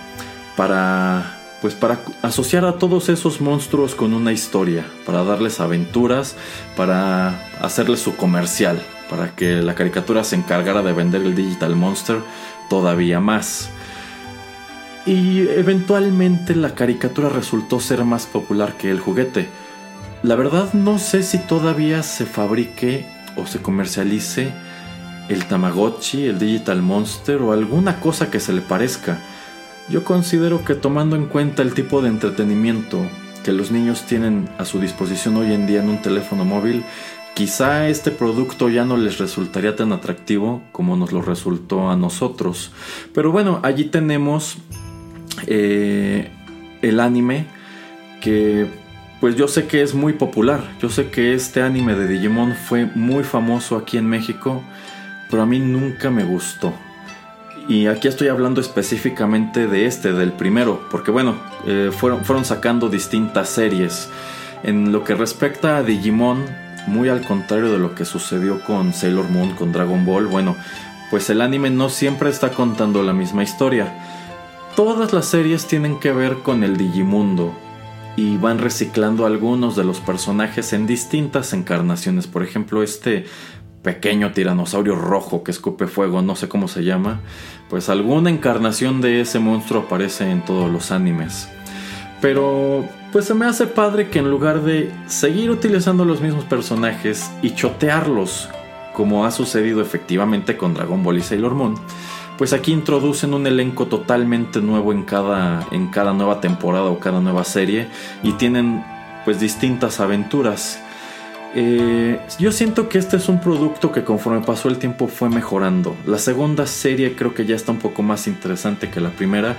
para pues para asociar a todos esos monstruos con una historia, para darles aventuras, para hacerles su comercial, para que la caricatura se encargara de vender el Digital Monster todavía más. Y eventualmente la caricatura resultó ser más popular que el juguete. La verdad no sé si todavía se fabrique o se comercialice el Tamagotchi, el Digital Monster o alguna cosa que se le parezca. Yo considero que tomando en cuenta el tipo de entretenimiento que los niños tienen a su disposición hoy en día en un teléfono móvil, quizá este producto ya no les resultaría tan atractivo como nos lo resultó a nosotros. Pero bueno, allí tenemos eh, el anime que pues yo sé que es muy popular. Yo sé que este anime de Digimon fue muy famoso aquí en México, pero a mí nunca me gustó. Y aquí estoy hablando específicamente de este, del primero, porque bueno, eh, fueron, fueron sacando distintas series. En lo que respecta a Digimon, muy al contrario de lo que sucedió con Sailor Moon, con Dragon Ball, bueno, pues el anime no siempre está contando la misma historia Todas las series tienen que ver con el Digimundo y van reciclando algunos de los personajes en distintas encarnaciones. Por ejemplo, este pequeño tiranosaurio rojo que escupe fuego, no sé cómo se llama, pues alguna encarnación de ese monstruo aparece en todos los animes. Pero pues se me hace padre que en lugar de seguir utilizando los mismos personajes y chotearlos, como ha sucedido efectivamente con Dragon Ball y Sailor Moon, pues aquí introducen un elenco totalmente nuevo en cada, en cada nueva temporada o cada nueva serie y tienen pues distintas aventuras. Eh, yo siento que este es un producto que conforme pasó el tiempo fue mejorando. La segunda serie creo que ya está un poco más interesante que la primera.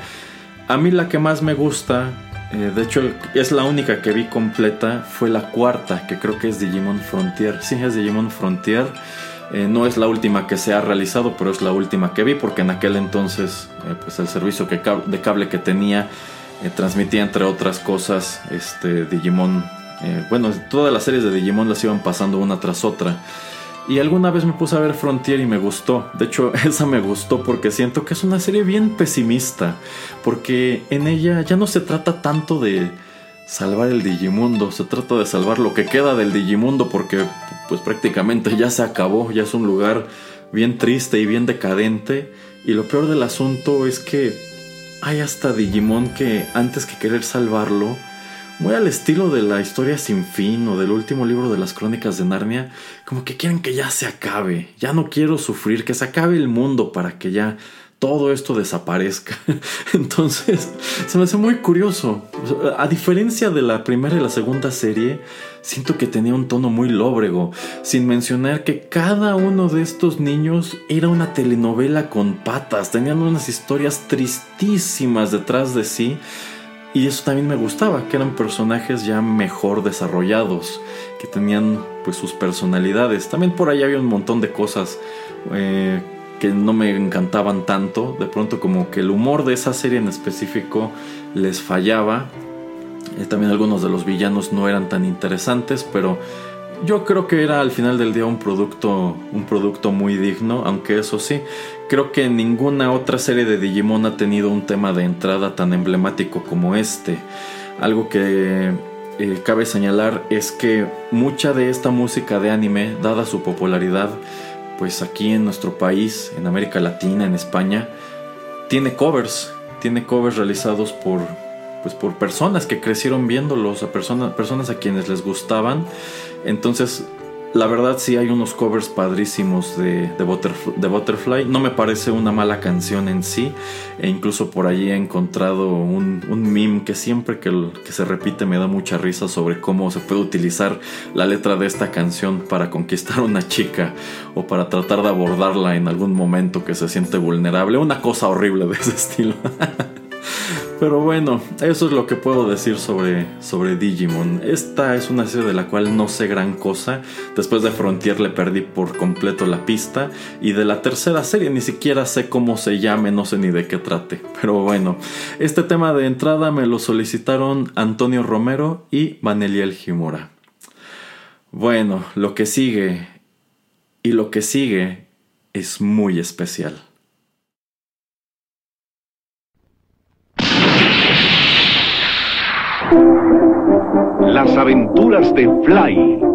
A mí la que más me gusta, eh, de hecho es la única que vi completa, fue la cuarta, que creo que es Digimon Frontier. Sí, es Digimon Frontier. Eh, no es la última que se ha realizado, pero es la última que vi porque en aquel entonces eh, pues el servicio de cable que tenía eh, transmitía entre otras cosas este Digimon. bueno, todas las series de Digimon las iban pasando una tras otra. Y alguna vez me puse a ver Frontier y me gustó. De hecho, esa me gustó porque siento que es una serie bien pesimista. Porque en ella ya no se trata tanto de salvar el Digimundo, se trata de salvar lo que queda del Digimundo porque pues prácticamente ya se acabó, ya es un lugar bien triste y bien decadente. Y lo peor del asunto es que hay hasta Digimon que antes que querer salvarlo, muy al estilo de la historia sin fin o del último libro de las crónicas de Narnia, como que quieren que ya se acabe, ya no quiero sufrir, que se acabe el mundo para que ya todo esto desaparezca. Entonces, se me hace muy curioso. A diferencia de la primera y la segunda serie, siento que tenía un tono muy lóbrego, sin mencionar que cada uno de estos niños era una telenovela con patas, tenían unas historias tristísimas detrás de sí. Y eso también me gustaba, que eran personajes ya mejor desarrollados, que tenían pues sus personalidades. También por ahí había un montón de cosas eh, que no me encantaban tanto. De pronto como que el humor de esa serie en específico les fallaba. Eh, también algunos de los villanos no eran tan interesantes, pero yo creo que era al final del día un producto, un producto muy digno, aunque eso sí, creo que ninguna otra serie de Digimon ha tenido un tema de entrada tan emblemático como este. Algo que eh, cabe señalar es que mucha de esta música de anime, dada su popularidad, pues aquí en nuestro país, en América Latina, en España, tiene covers, tiene covers realizados por pues por personas que crecieron viéndolos, a personas, personas a quienes les gustaban. Entonces, la verdad sí hay unos covers padrísimos de, de, Butterfly. No me parece una mala canción en sí. E incluso por allí he encontrado un, un meme que siempre que, que, se repite me da mucha risa sobre cómo se puede utilizar la letra de esta canción para conquistar una chica o para tratar de abordarla en algún momento que se siente vulnerable. Una cosa horrible de ese estilo. Pero bueno, eso es lo que puedo decir sobre, sobre Digimon. Esta es una serie de la cual no sé gran cosa. Después de Frontier le perdí por completo la pista. Y de la tercera serie ni siquiera sé cómo se llame, no sé ni de qué trate. Pero bueno, este tema de entrada me lo solicitaron Antonio Romero y Maneliel Jimura. Bueno, lo que sigue y lo que sigue es muy especial. Las aventuras de Fly.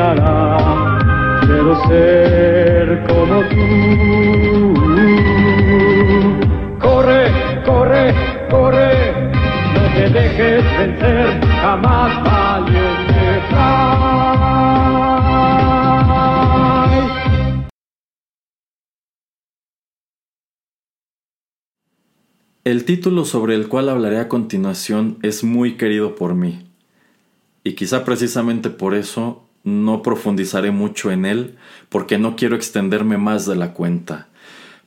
Quiero ser como tú. Corre, corre, corre, no te dejes vencer jamás, valiente. El título sobre el cual hablaré a continuación es muy querido por mí, y quizá precisamente por eso no profundizaré mucho en él, porque no quiero extenderme más de la cuenta.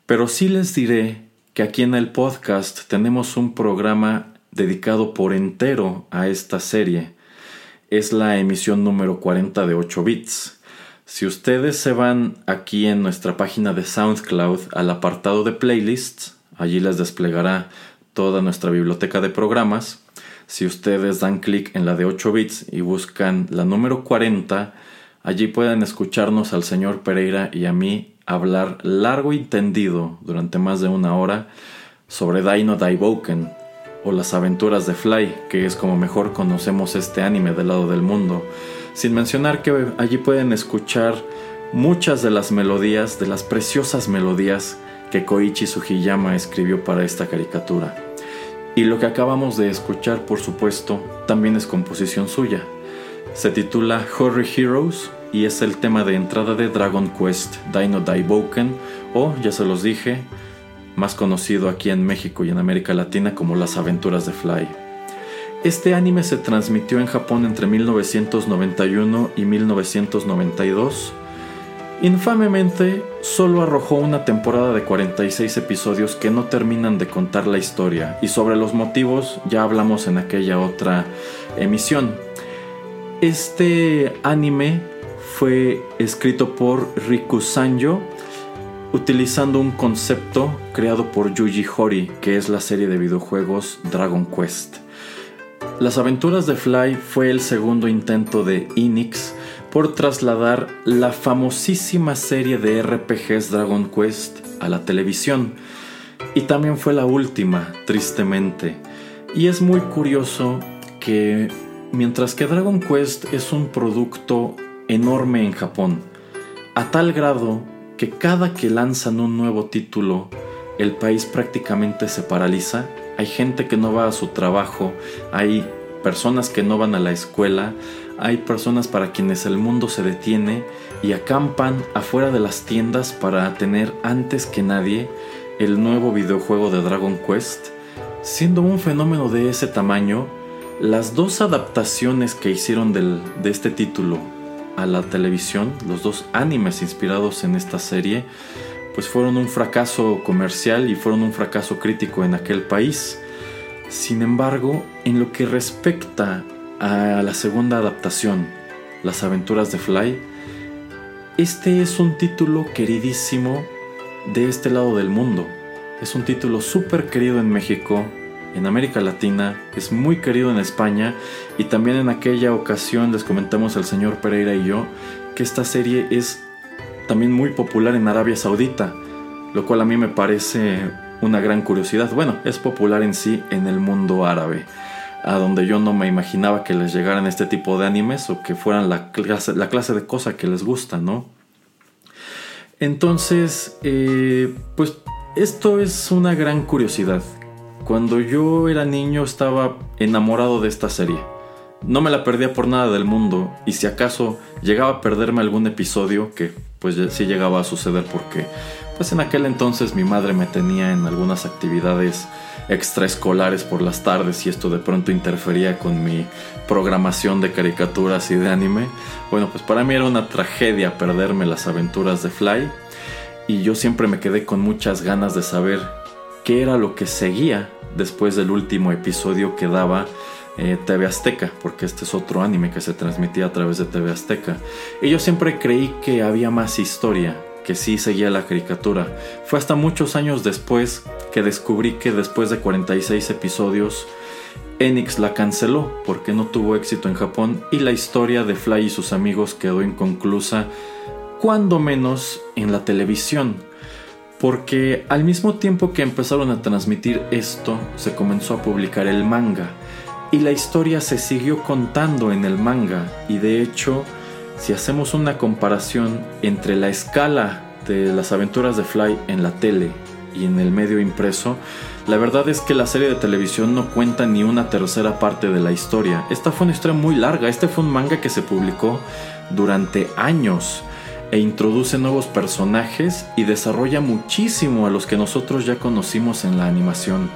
Pero sí les diré que aquí en el podcast tenemos un programa dedicado por entero a esta serie. Es la emisión número 40 de 8 bits. Si ustedes se van aquí en nuestra página de SoundCloud al apartado de playlists, allí les desplegará toda nuestra biblioteca de programas. Si ustedes dan clic en la de 8 bits y buscan la número 40, allí pueden escucharnos al señor Pereira y a mí hablar largo y tendido durante más de una hora sobre Dino Daiboken o las aventuras de Fly, que es como mejor conocemos este anime del lado del mundo, sin mencionar que allí pueden escuchar muchas de las melodías, de las preciosas melodías que Koichi Sugiyama escribió para esta caricatura. Y lo que acabamos de escuchar, por supuesto, también es composición suya. Se titula Horror Heroes y es el tema de entrada de Dragon Quest Dino Daiboken o, ya se los dije, más conocido aquí en México y en América Latina como Las aventuras de Fly. Este anime se transmitió en Japón entre 1991 y 1992. Infamemente, solo arrojó una temporada de 46 episodios que no terminan de contar la historia, y sobre los motivos ya hablamos en aquella otra emisión. Este anime fue escrito por Riku Sanjo, utilizando un concepto creado por Yuji Horii, que es la serie de videojuegos Dragon Quest. Las aventuras de Fly fue el segundo intento de Enix por trasladar la famosísima serie de RPGs Dragon Quest a la televisión. Y también fue la última, tristemente. Y es muy curioso que mientras que Dragon Quest es un producto enorme en Japón, a tal grado que cada que lanzan un nuevo título, el país prácticamente se paraliza. Hay gente que no va a su trabajo, hay personas que no van a la escuela, hay personas para quienes el mundo se detiene y acampan afuera de las tiendas para tener antes que nadie el nuevo videojuego de Dragon Quest. Siendo un fenómeno de ese tamaño, las dos adaptaciones que hicieron de este título a la televisión, los dos animes inspirados en esta serie, pues fueron un fracaso comercial y fueron un fracaso crítico en aquel país. Sin embargo, en lo que respecta a la segunda adaptación, Las aventuras de Fly, este es un título queridísimo de este lado del mundo. Es un título súper querido en México, en América Latina, es muy querido en España y también en aquella ocasión les comentamos al señor Pereira y yo que esta serie es también muy popular en Arabia Saudita, lo cual a mí me parece una gran curiosidad. Bueno, es popular en sí en el mundo árabe, a donde yo no me imaginaba que les llegaran este tipo de animes o que fueran la clase, la clase de cosa que les gusta, ¿no? Entonces, eh, pues esto es una gran curiosidad. Cuando yo era niño estaba enamorado de esta serie. No me la perdía por nada del mundo y si acaso llegaba a perderme algún episodio, que pues sí llegaba a suceder porque pues en aquel entonces mi madre me tenía en algunas actividades extraescolares por las tardes y esto de pronto interfería con mi programación de caricaturas y de anime. Bueno, pues para mí era una tragedia perderme las aventuras de Fly y yo siempre me quedé con muchas ganas de saber qué era lo que seguía después del último episodio que daba eh, TV Azteca, porque este es otro anime que se transmitía a través de TV Azteca. Y yo siempre creí que había más historia, que sí seguía la caricatura. Fue hasta muchos años después que descubrí que después de 46 episodios, Enix la canceló porque no tuvo éxito en Japón y la historia de Fly y sus amigos quedó inconclusa, cuando menos en la televisión. Porque al mismo tiempo que empezaron a transmitir esto, se comenzó a publicar el manga. Y la historia se siguió contando en el manga. Y de hecho, si hacemos una comparación entre la escala de las aventuras de Fly en la tele y en el medio impreso, la verdad es que la serie de televisión no cuenta ni una tercera parte de la historia. Esta fue una historia muy larga. Este fue un manga que se publicó durante años e introduce nuevos personajes y desarrolla muchísimo a los que nosotros ya conocimos en la animación.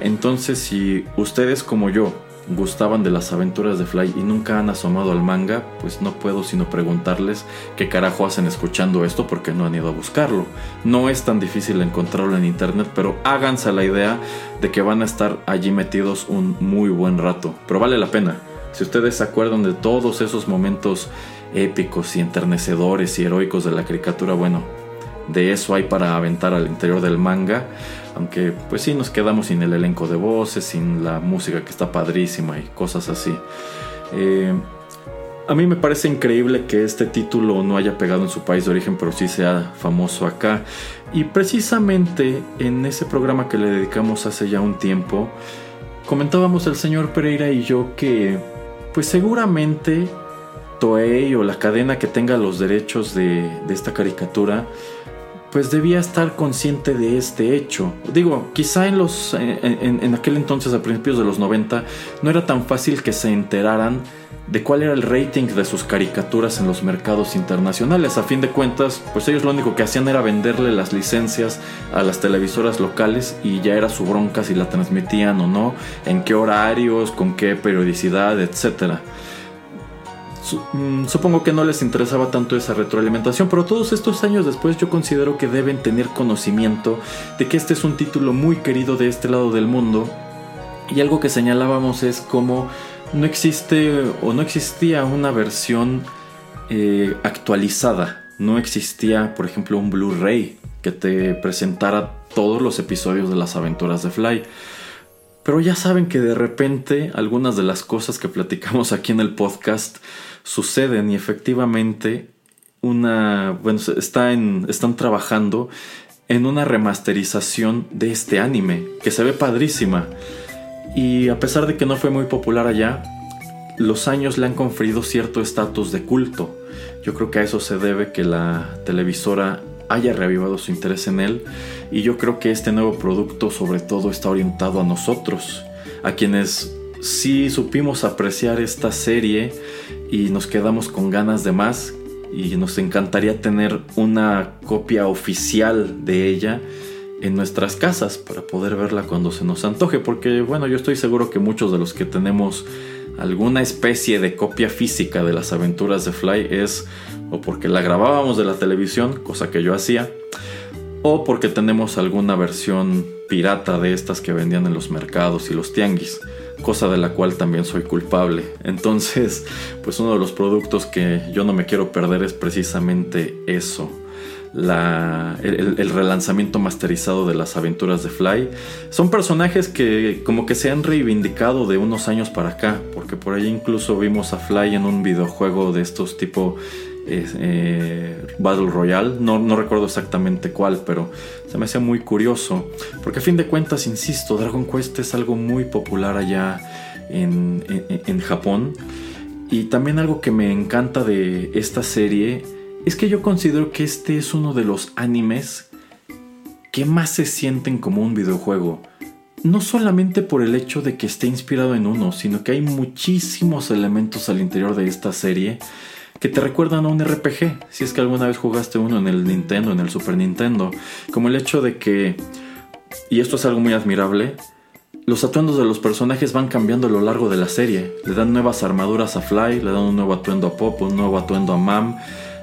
Entonces, si ustedes como yo gustaban de las aventuras de Fly y nunca han asomado al manga, pues no puedo sino preguntarles qué carajo hacen escuchando esto porque no han ido a buscarlo. No es tan difícil encontrarlo en internet, pero háganse la idea de que van a estar allí metidos un muy buen rato. Pero vale la pena. Si ustedes se acuerdan de todos esos momentos épicos y enternecedores y heroicos de la caricatura, bueno, de eso hay para aventar al interior del manga. Aunque pues sí nos quedamos sin el elenco de voces, sin la música que está padrísima y cosas así. Eh, a mí me parece increíble que este título no haya pegado en su país de origen, pero sí sea famoso acá. Y precisamente en ese programa que le dedicamos hace ya un tiempo, comentábamos el señor Pereira y yo que pues seguramente Toei o la cadena que tenga los derechos de, de esta caricatura pues debía estar consciente de este hecho. Digo, quizá en los en, en, aquel entonces, a principios de los 90, no era tan fácil que se enteraran de cuál era el rating de sus caricaturas en los mercados internacionales. A fin de cuentas, pues ellos lo único que hacían era venderle las licencias a las televisoras locales y ya era su bronca si la transmitían o no, en qué horarios, con qué periodicidad, etcétera. Supongo que no les interesaba tanto esa retroalimentación, pero todos estos años después yo considero que deben tener conocimiento de que este es un título muy querido de este lado del mundo. Y algo que señalábamos es como no existe o no existía una versión eh, actualizada. No existía, por ejemplo, un Blu-ray que te presentara todos los episodios de las aventuras de Fly. Pero ya saben que de repente algunas de las cosas que platicamos aquí en el podcast suceden y efectivamente una, bueno, está en, están trabajando en una remasterización de este anime que se ve padrísima. Y a pesar de que no fue muy popular allá, los años le han conferido cierto estatus de culto. Yo creo que a eso se debe que la televisora haya reavivado su interés en él. Y yo creo que este nuevo producto sobre todo está orientado a nosotros, a quienes sí supimos apreciar esta serie y nos quedamos con ganas de más. Y nos encantaría tener una copia oficial de ella en nuestras casas para poder verla cuando se nos antoje porque bueno yo estoy seguro que muchos de los que tenemos alguna especie de copia física de las aventuras de Fly es o porque la grabábamos de la televisión, cosa que yo hacía, o porque tenemos alguna versión pirata de estas que vendían en los mercados y los tianguis, cosa de la cual también soy culpable. Entonces, pues uno de los productos que yo no me quiero perder es precisamente eso. La, el, el relanzamiento masterizado de las aventuras de Fly. Son personajes que como que se han reivindicado de unos años para acá, porque por ahí incluso vimos a Fly en un videojuego de estos tipo eh, Battle Royale, no, recuerdo exactamente cuál, pero se me hacía muy curioso, porque a fin de cuentas, insisto, Dragon Quest es algo muy popular allá en, en Japón. Y también algo que me encanta de esta serie es que yo considero que este es uno de los animes que más se sienten como un videojuego. No solamente por el hecho de que esté inspirado en uno, sino que hay muchísimos elementos al interior de esta serie que te recuerdan a un RPG, si es que alguna vez jugaste uno en el Nintendo, en el Super Nintendo, como el hecho de que, y esto es algo muy admirable, los atuendos de los personajes van cambiando a lo largo de la serie. Le dan nuevas armaduras a Fly, le dan un nuevo atuendo a Pop, un nuevo atuendo a Mam.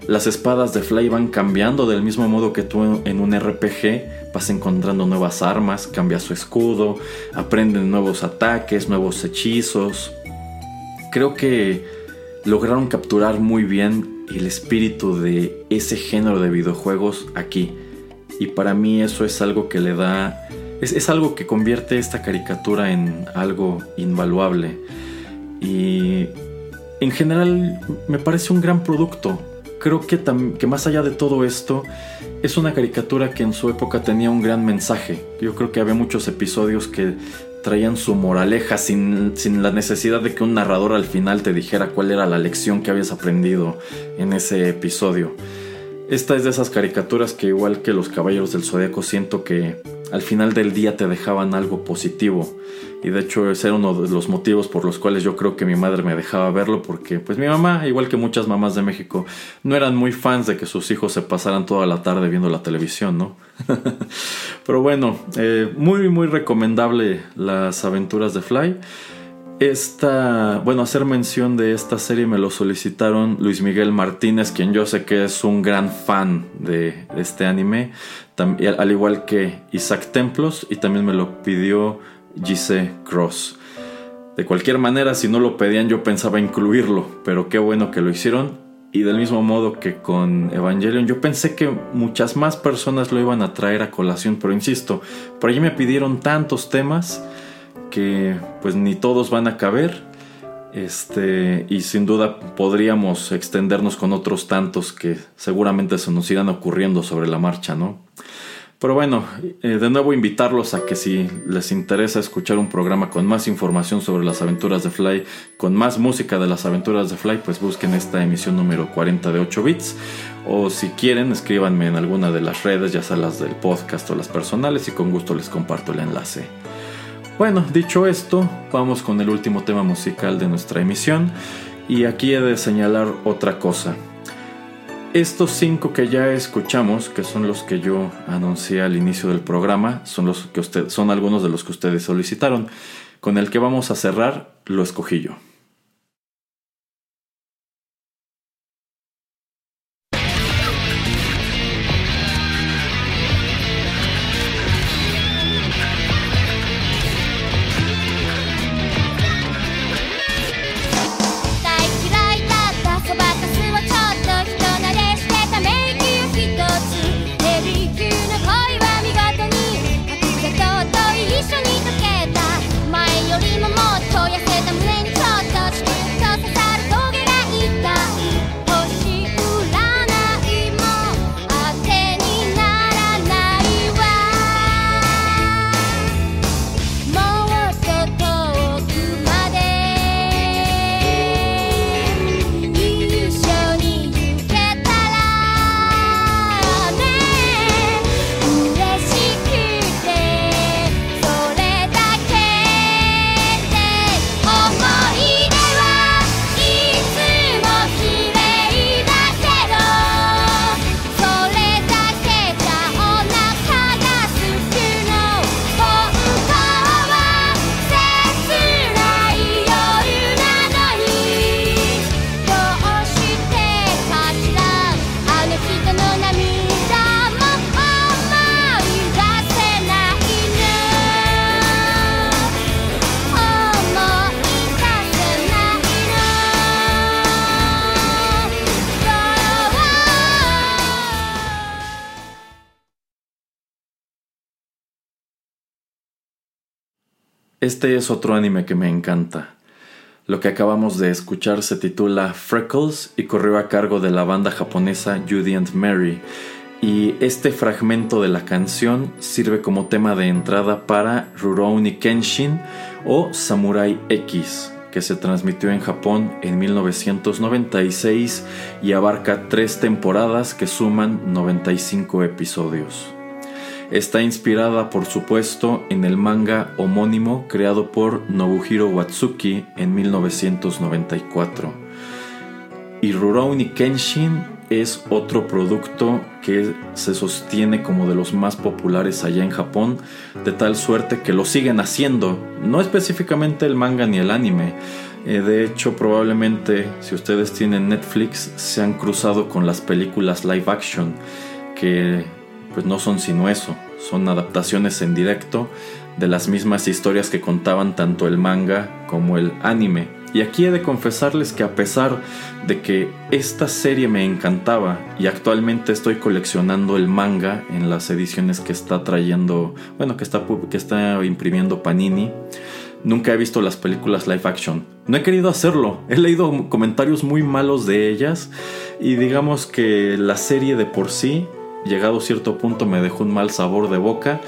Las espadas de Fly van cambiando del mismo modo que tú en un RPG vas encontrando nuevas armas, cambia su escudo, aprenden nuevos ataques, nuevos hechizos. Creo que lograron capturar muy bien el espíritu de ese género de videojuegos aquí. Y para mí eso es algo que le da es, es, algo que convierte esta caricatura en algo invaluable. Y en general me parece un gran producto. Creo que, que, más allá de todo esto, es una caricatura que en su época tenía un gran mensaje. Yo creo que había muchos episodios que traían su moraleja sin, sin la necesidad de que un narrador al final te dijera cuál era la lección que habías aprendido en ese episodio. Esta es de esas caricaturas que igual que los Caballeros del Zodíaco siento que al final del día te dejaban algo positivo. Y de hecho ese era uno de los motivos por los cuales yo creo que mi madre me dejaba verlo porque pues mi mamá, igual que muchas mamás de México, no eran muy fans de que sus hijos se pasaran toda la tarde viendo la televisión, ¿no? Pero bueno, eh, muy muy recomendable las aventuras de Fly. Esta, bueno, hacer mención de esta serie me lo solicitaron Luis Miguel Martínez, quien yo sé que es un gran fan de este anime, al igual que Isaac Templos, y también me lo pidió Gise Cross. De cualquier manera, si no lo pedían, yo pensaba incluirlo, pero qué bueno que lo hicieron. Y del mismo modo que con Evangelion, yo pensé que muchas más personas lo iban a traer a colación, pero insisto, por allí me pidieron tantos temas que pues ni todos van a caber. Este, y sin duda podríamos extendernos con otros tantos que seguramente se nos irán ocurriendo sobre la marcha, ¿no? Pero bueno, eh, de nuevo invitarlos a que si les interesa escuchar un programa con más información sobre las aventuras de Fly, con más música de las aventuras de Fly, pues busquen esta emisión número 40 de 8 bits. O si quieren, escríbanme en alguna de las redes, ya sea las del podcast o las personales, y con gusto les comparto el enlace. Bueno, dicho esto, vamos con el último tema musical de nuestra emisión. Y aquí he de señalar otra cosa. Estos cinco que ya escuchamos, que son los que yo anuncié al inicio del programa, son, los que usted, son algunos de los que ustedes solicitaron. Con el que vamos a cerrar, lo escogí yo.「Este es otro anime que me encanta. Lo que acabamos de escuchar se titula Freckles y corrió a cargo de la banda japonesa Judy and Mary. Y este fragmento de la canción sirve como tema de entrada para Rurouni Kenshin o Samurai X, que se transmitió en Japón en 1996 y abarca tres temporadas que suman 95 episodios. Está inspirada, por supuesto, en el manga homónimo creado por Nobuhiro Watsuki en 1994. Y Rurouni Kenshin es otro producto que se sostiene como de los más populares allá en Japón, de tal suerte que lo siguen haciendo, no específicamente el manga ni el anime. Eh, de hecho, probablemente si ustedes tienen Netflix se han cruzado con las películas live action que pues no son sino eso, son adaptaciones en directo de las mismas historias que contaban tanto el manga como el anime. Y aquí he de confesarles que a pesar de que esta serie me encantaba y actualmente estoy coleccionando el manga en las ediciones que está trayendo, bueno, que está, que está imprimiendo Panini, nunca he visto las películas live action. No he querido hacerlo, he leído comentarios muy malos de ellas y digamos que la serie de por sí llegado cierto punto me dejó un mal sabor de boca,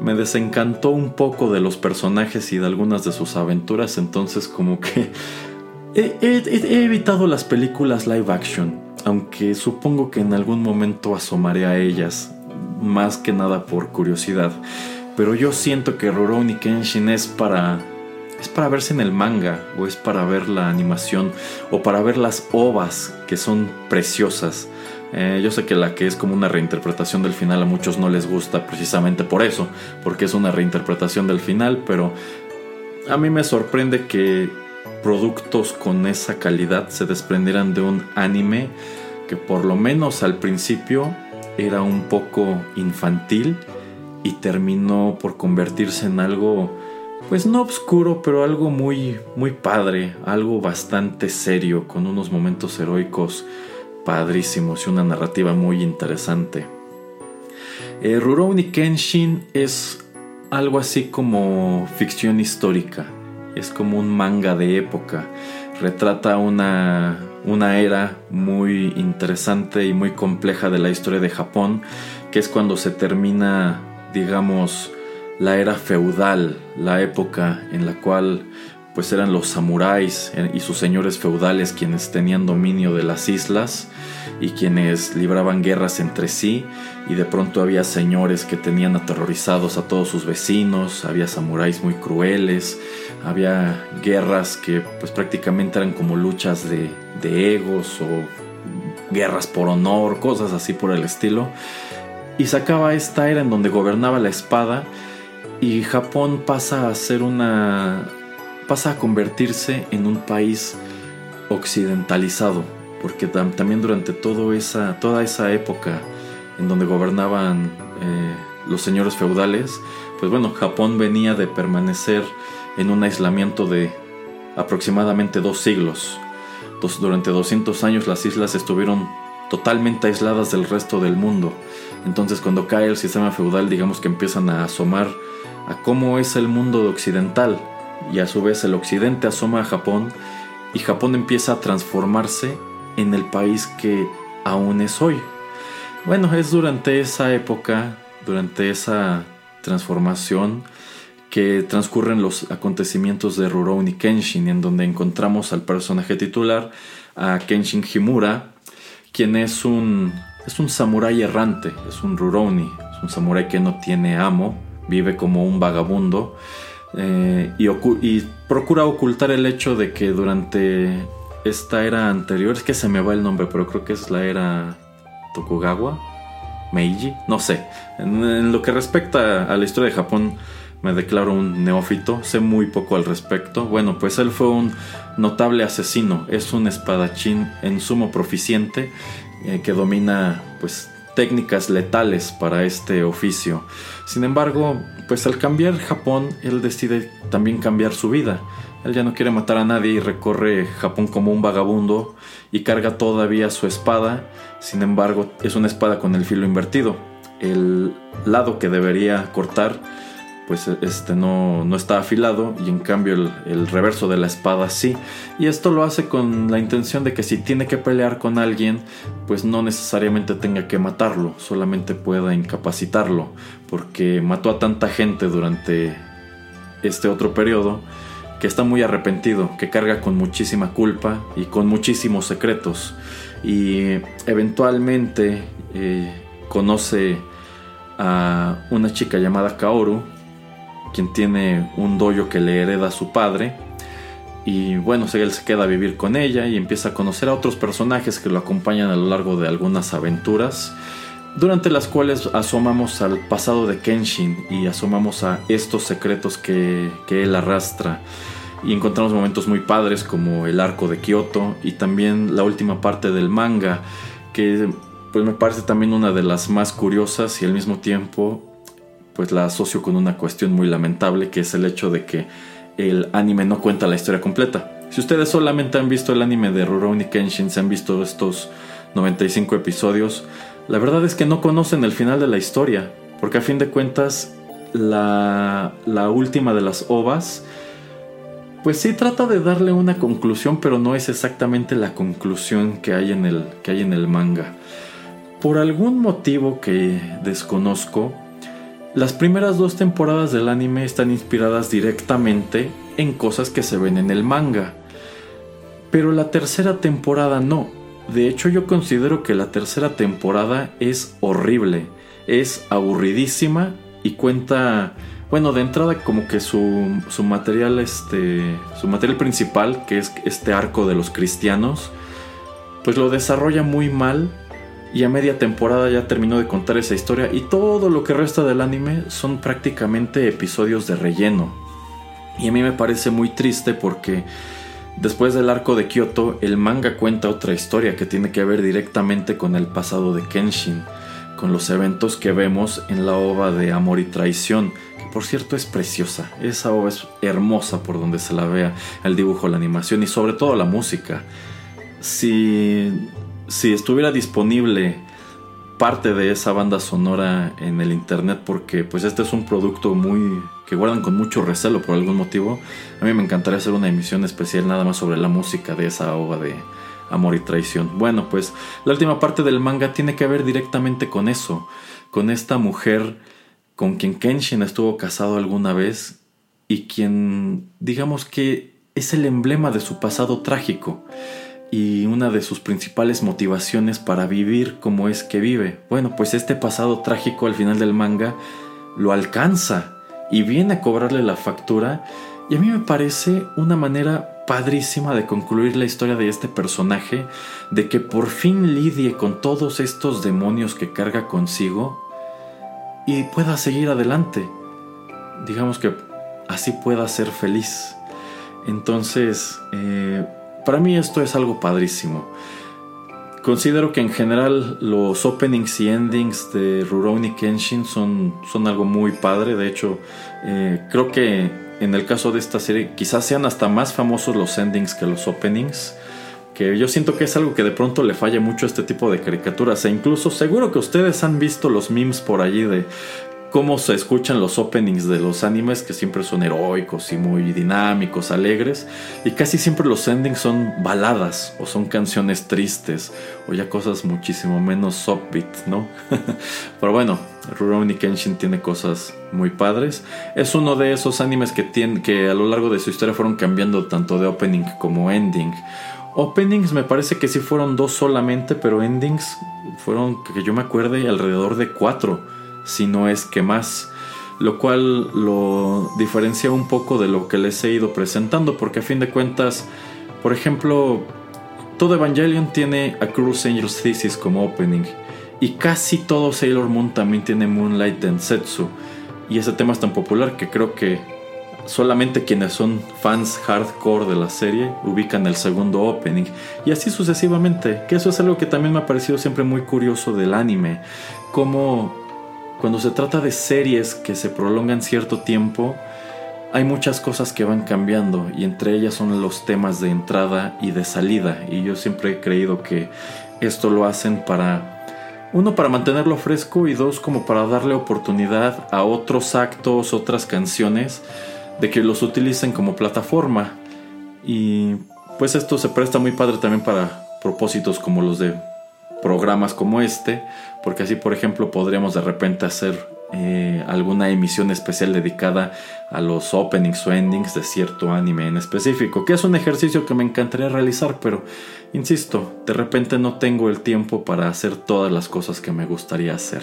me desencantó un poco de los personajes y de algunas de sus aventuras, entonces como que he, he evitado las películas live action, aunque supongo que en algún momento asomaré a ellas, más que nada por curiosidad. Pero yo siento que Rurouni Kenshin es para es para verse en el manga o es para ver la animación o para ver las ovas que son preciosas. Eh, yo sé que la que es como una reinterpretación del final a muchos no les gusta precisamente por eso, porque es una reinterpretación del final, pero a mí me sorprende que productos con esa calidad se desprendieran de un anime que por lo menos al principio era un poco infantil y terminó por convertirse en algo pues no oscuro, pero algo muy muy padre, algo bastante serio con unos momentos heroicos padrísimos y una narrativa muy interesante. Eh, Rurouni Kenshin es algo así como ficción histórica, es como un manga de época, retrata una, una era muy interesante y muy compleja de la historia de Japón, que es cuando se termina, digamos, la era feudal, la época en la cual pues eran los samuráis eh, y sus señores feudales quienes tenían dominio de las islas y quienes libraban guerras entre sí y de pronto había señores que tenían aterrorizados a todos sus vecinos, había samuráis muy crueles, había guerras que pues prácticamente eran como luchas de, de egos o guerras por honor, cosas así por el estilo. Y sacaba esta era en donde gobernaba la espada y Japón pasa a ser una pasa a convertirse en un país occidentalizado, porque también durante toda esa época en donde gobernaban eh, los señores feudales, pues bueno, Japón venía de permanecer en un aislamiento de aproximadamente dos siglos. durante 200 años las islas estuvieron totalmente aisladas del resto del mundo. Entonces cuando cae el sistema feudal, digamos que empiezan a asomar a cómo es el mundo occidental, y a su vez el occidente asoma a Japón y Japón empieza a transformarse en el país que aún es hoy. Bueno, es durante esa época, durante esa transformación, que transcurren los acontecimientos de Rurouni Kenshin, en donde encontramos al personaje titular, a Kenshin Himura, quien es un, es un samurái errante, es un Rurouni, es un samurái que no tiene amo, vive como un vagabundo eh, y, procura ocultar el hecho de que durante esta era anterior, es que se me va el nombre, pero creo que es la era Tokugawa, Meiji, no sé. En, lo que respecta a la historia de Japón, me declaro un neófito, sé muy poco al respecto. Bueno, pues él fue un notable asesino, es un espadachín en sumo proficiente eh, que domina pues técnicas letales para este oficio. Sin embargo, pues al cambiar Japón, él decide también cambiar su vida. Él ya no quiere matar a nadie y recorre Japón como un vagabundo y carga todavía su espada. Sin embargo, es una espada con el filo invertido. El lado que debería cortar, pues este no, no está afilado y en cambio el, el reverso de la espada sí. Y esto lo hace con la intención de que si tiene que pelear con alguien, pues no necesariamente tenga que matarlo, solamente pueda incapacitarlo, porque mató a tanta gente durante este otro periodo que está muy arrepentido, que carga con muchísima culpa y con muchísimos secretos. Y eventualmente eh, conoce a una chica llamada Kaoru, quien tiene un dojo que le hereda a su padre. Y bueno, él se queda a vivir con ella y empieza a conocer a otros personajes que lo acompañan a lo largo de algunas aventuras, durante las cuales asomamos al pasado de Kenshin y asomamos a estos secretos que, que él arrastra. Y encontramos momentos muy padres como el arco de Kyoto y también la última parte del manga, que pues me parece también una de las más curiosas y al mismo tiempo pues la asocio con una cuestión muy lamentable que es el hecho de que el anime no cuenta la historia completa. Si ustedes solamente han visto el anime de Rurouni Kenshin, se han visto estos 95 episodios, la verdad es que no conocen el final de la historia, porque a fin de cuentas la, la última de las ovas pues sí trata de darle una conclusión, pero no es exactamente la conclusión que hay en el, que hay en el manga. Por algún motivo que desconozco, las primeras dos temporadas del anime están inspiradas directamente en cosas que se ven en el manga. Pero la tercera temporada no. De hecho yo considero que la tercera temporada es horrible, es aburridísima y cuenta bueno, de entrada como que su, su material, este, su material principal, que es este arco de los cristianos, pues lo desarrolla muy mal y a media temporada ya terminó de contar esa historia y todo lo que resta del anime son prácticamente episodios de relleno. Y a mí me parece muy triste porque después del arco de Kyoto el manga cuenta otra historia que tiene que ver directamente con el pasado de Kenshin, con los eventos que vemos en la ova de Amor y Traición por cierto es preciosa. Esa obra es hermosa por donde se la vea, el dibujo, la animación y sobre todo la música. Si, si estuviera disponible parte de esa banda sonora en el internet porque pues este es un producto muy que guardan con mucho recelo por algún motivo. A mí me encantaría hacer una emisión especial nada más sobre la música de esa obra de amor y traición. Bueno, pues la última parte del manga tiene que ver directamente con eso, con esta mujer con quien Kenshin estuvo casado alguna vez y quien digamos que es el emblema de su pasado trágico y una de sus principales motivaciones para vivir como es que vive. Bueno, pues este pasado trágico al final del manga lo alcanza y viene a cobrarle la factura y a mí me parece una manera padrísima de concluir la historia de este personaje, de que por fin lidie con todos estos demonios que carga consigo y pueda seguir adelante. Digamos que así pueda ser feliz. Entonces, eh, para mí esto es algo padrísimo. Considero que en general los openings y endings de Rurouni Kenshin son, son algo muy padre. De hecho, eh, creo que en el caso de esta serie quizás sean hasta más famosos los endings que los openings que yo siento que es algo que de pronto le falla mucho a este tipo de caricaturas. E incluso seguro que ustedes han visto los memes por allí de cómo se escuchan los openings de los animes que siempre son heroicos y muy dinámicos, alegres. Y casi siempre los endings son baladas o son canciones tristes o ya cosas muchísimo menos upbeat, ¿no? Pero bueno, Rurouni Kenshin tiene cosas muy padres. Es uno de esos animes que, tiene, que a lo largo de su historia fueron cambiando tanto de opening como ending. Openings me parece que sí fueron dos solamente, pero endings fueron, que yo me acuerde, alrededor de cuatro, si no es que más. Lo cual lo diferencia un poco de lo que les he ido presentando, porque a fin de cuentas, por ejemplo, todo Evangelion tiene a Cruise Angel's Thesis como opening, y casi todo Sailor Moon también tiene Moonlight Densetsu. Y ese tema es tan popular que creo que solamente quienes son fans hardcore de la serie ubican el segundo opening y así sucesivamente, que eso es algo que también me ha parecido siempre muy curioso del anime, como cuando se trata de series que se prolongan cierto tiempo, hay muchas cosas que van cambiando y entre ellas son los temas de entrada y de salida y yo siempre he creído que esto lo hacen para Uno para mantenerlo fresco y dos como para darle oportunidad a otros actos, otras canciones, de que los utilicen como plataforma. Y pues esto se presta muy padre también para propósitos como los de programas como este, porque así por ejemplo podríamos de repente hacer eh, alguna emisión especial dedicada a los openings o endings de cierto anime en específico, que es un ejercicio que me encantaría realizar, pero insisto, de repente no tengo el tiempo para hacer todas las cosas que me gustaría hacer.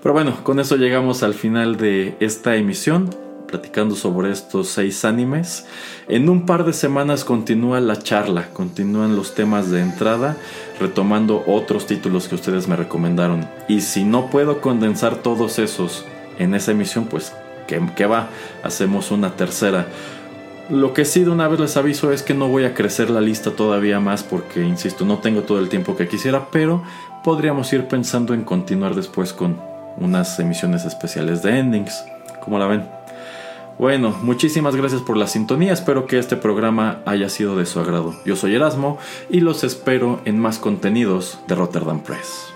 Pero bueno, con eso llegamos al final de esta emisión platicando sobre estos seis animes. En un par de semanas continúa la charla, continúan los temas de entrada, retomando otros títulos que ustedes me recomendaron. Y si no puedo condensar todos esos en esa emisión, pues que, va, hacemos una tercera. Lo que sí de una vez les aviso es que no voy a crecer la lista todavía más porque, insisto, no tengo todo el tiempo que quisiera, pero podríamos ir pensando en continuar después con unas emisiones especiales de endings. ¿Cómo la ven? Bueno, muchísimas gracias por la sintonía, espero que este programa haya sido de su agrado. Yo soy Erasmo y los espero en más contenidos de Rotterdam Press.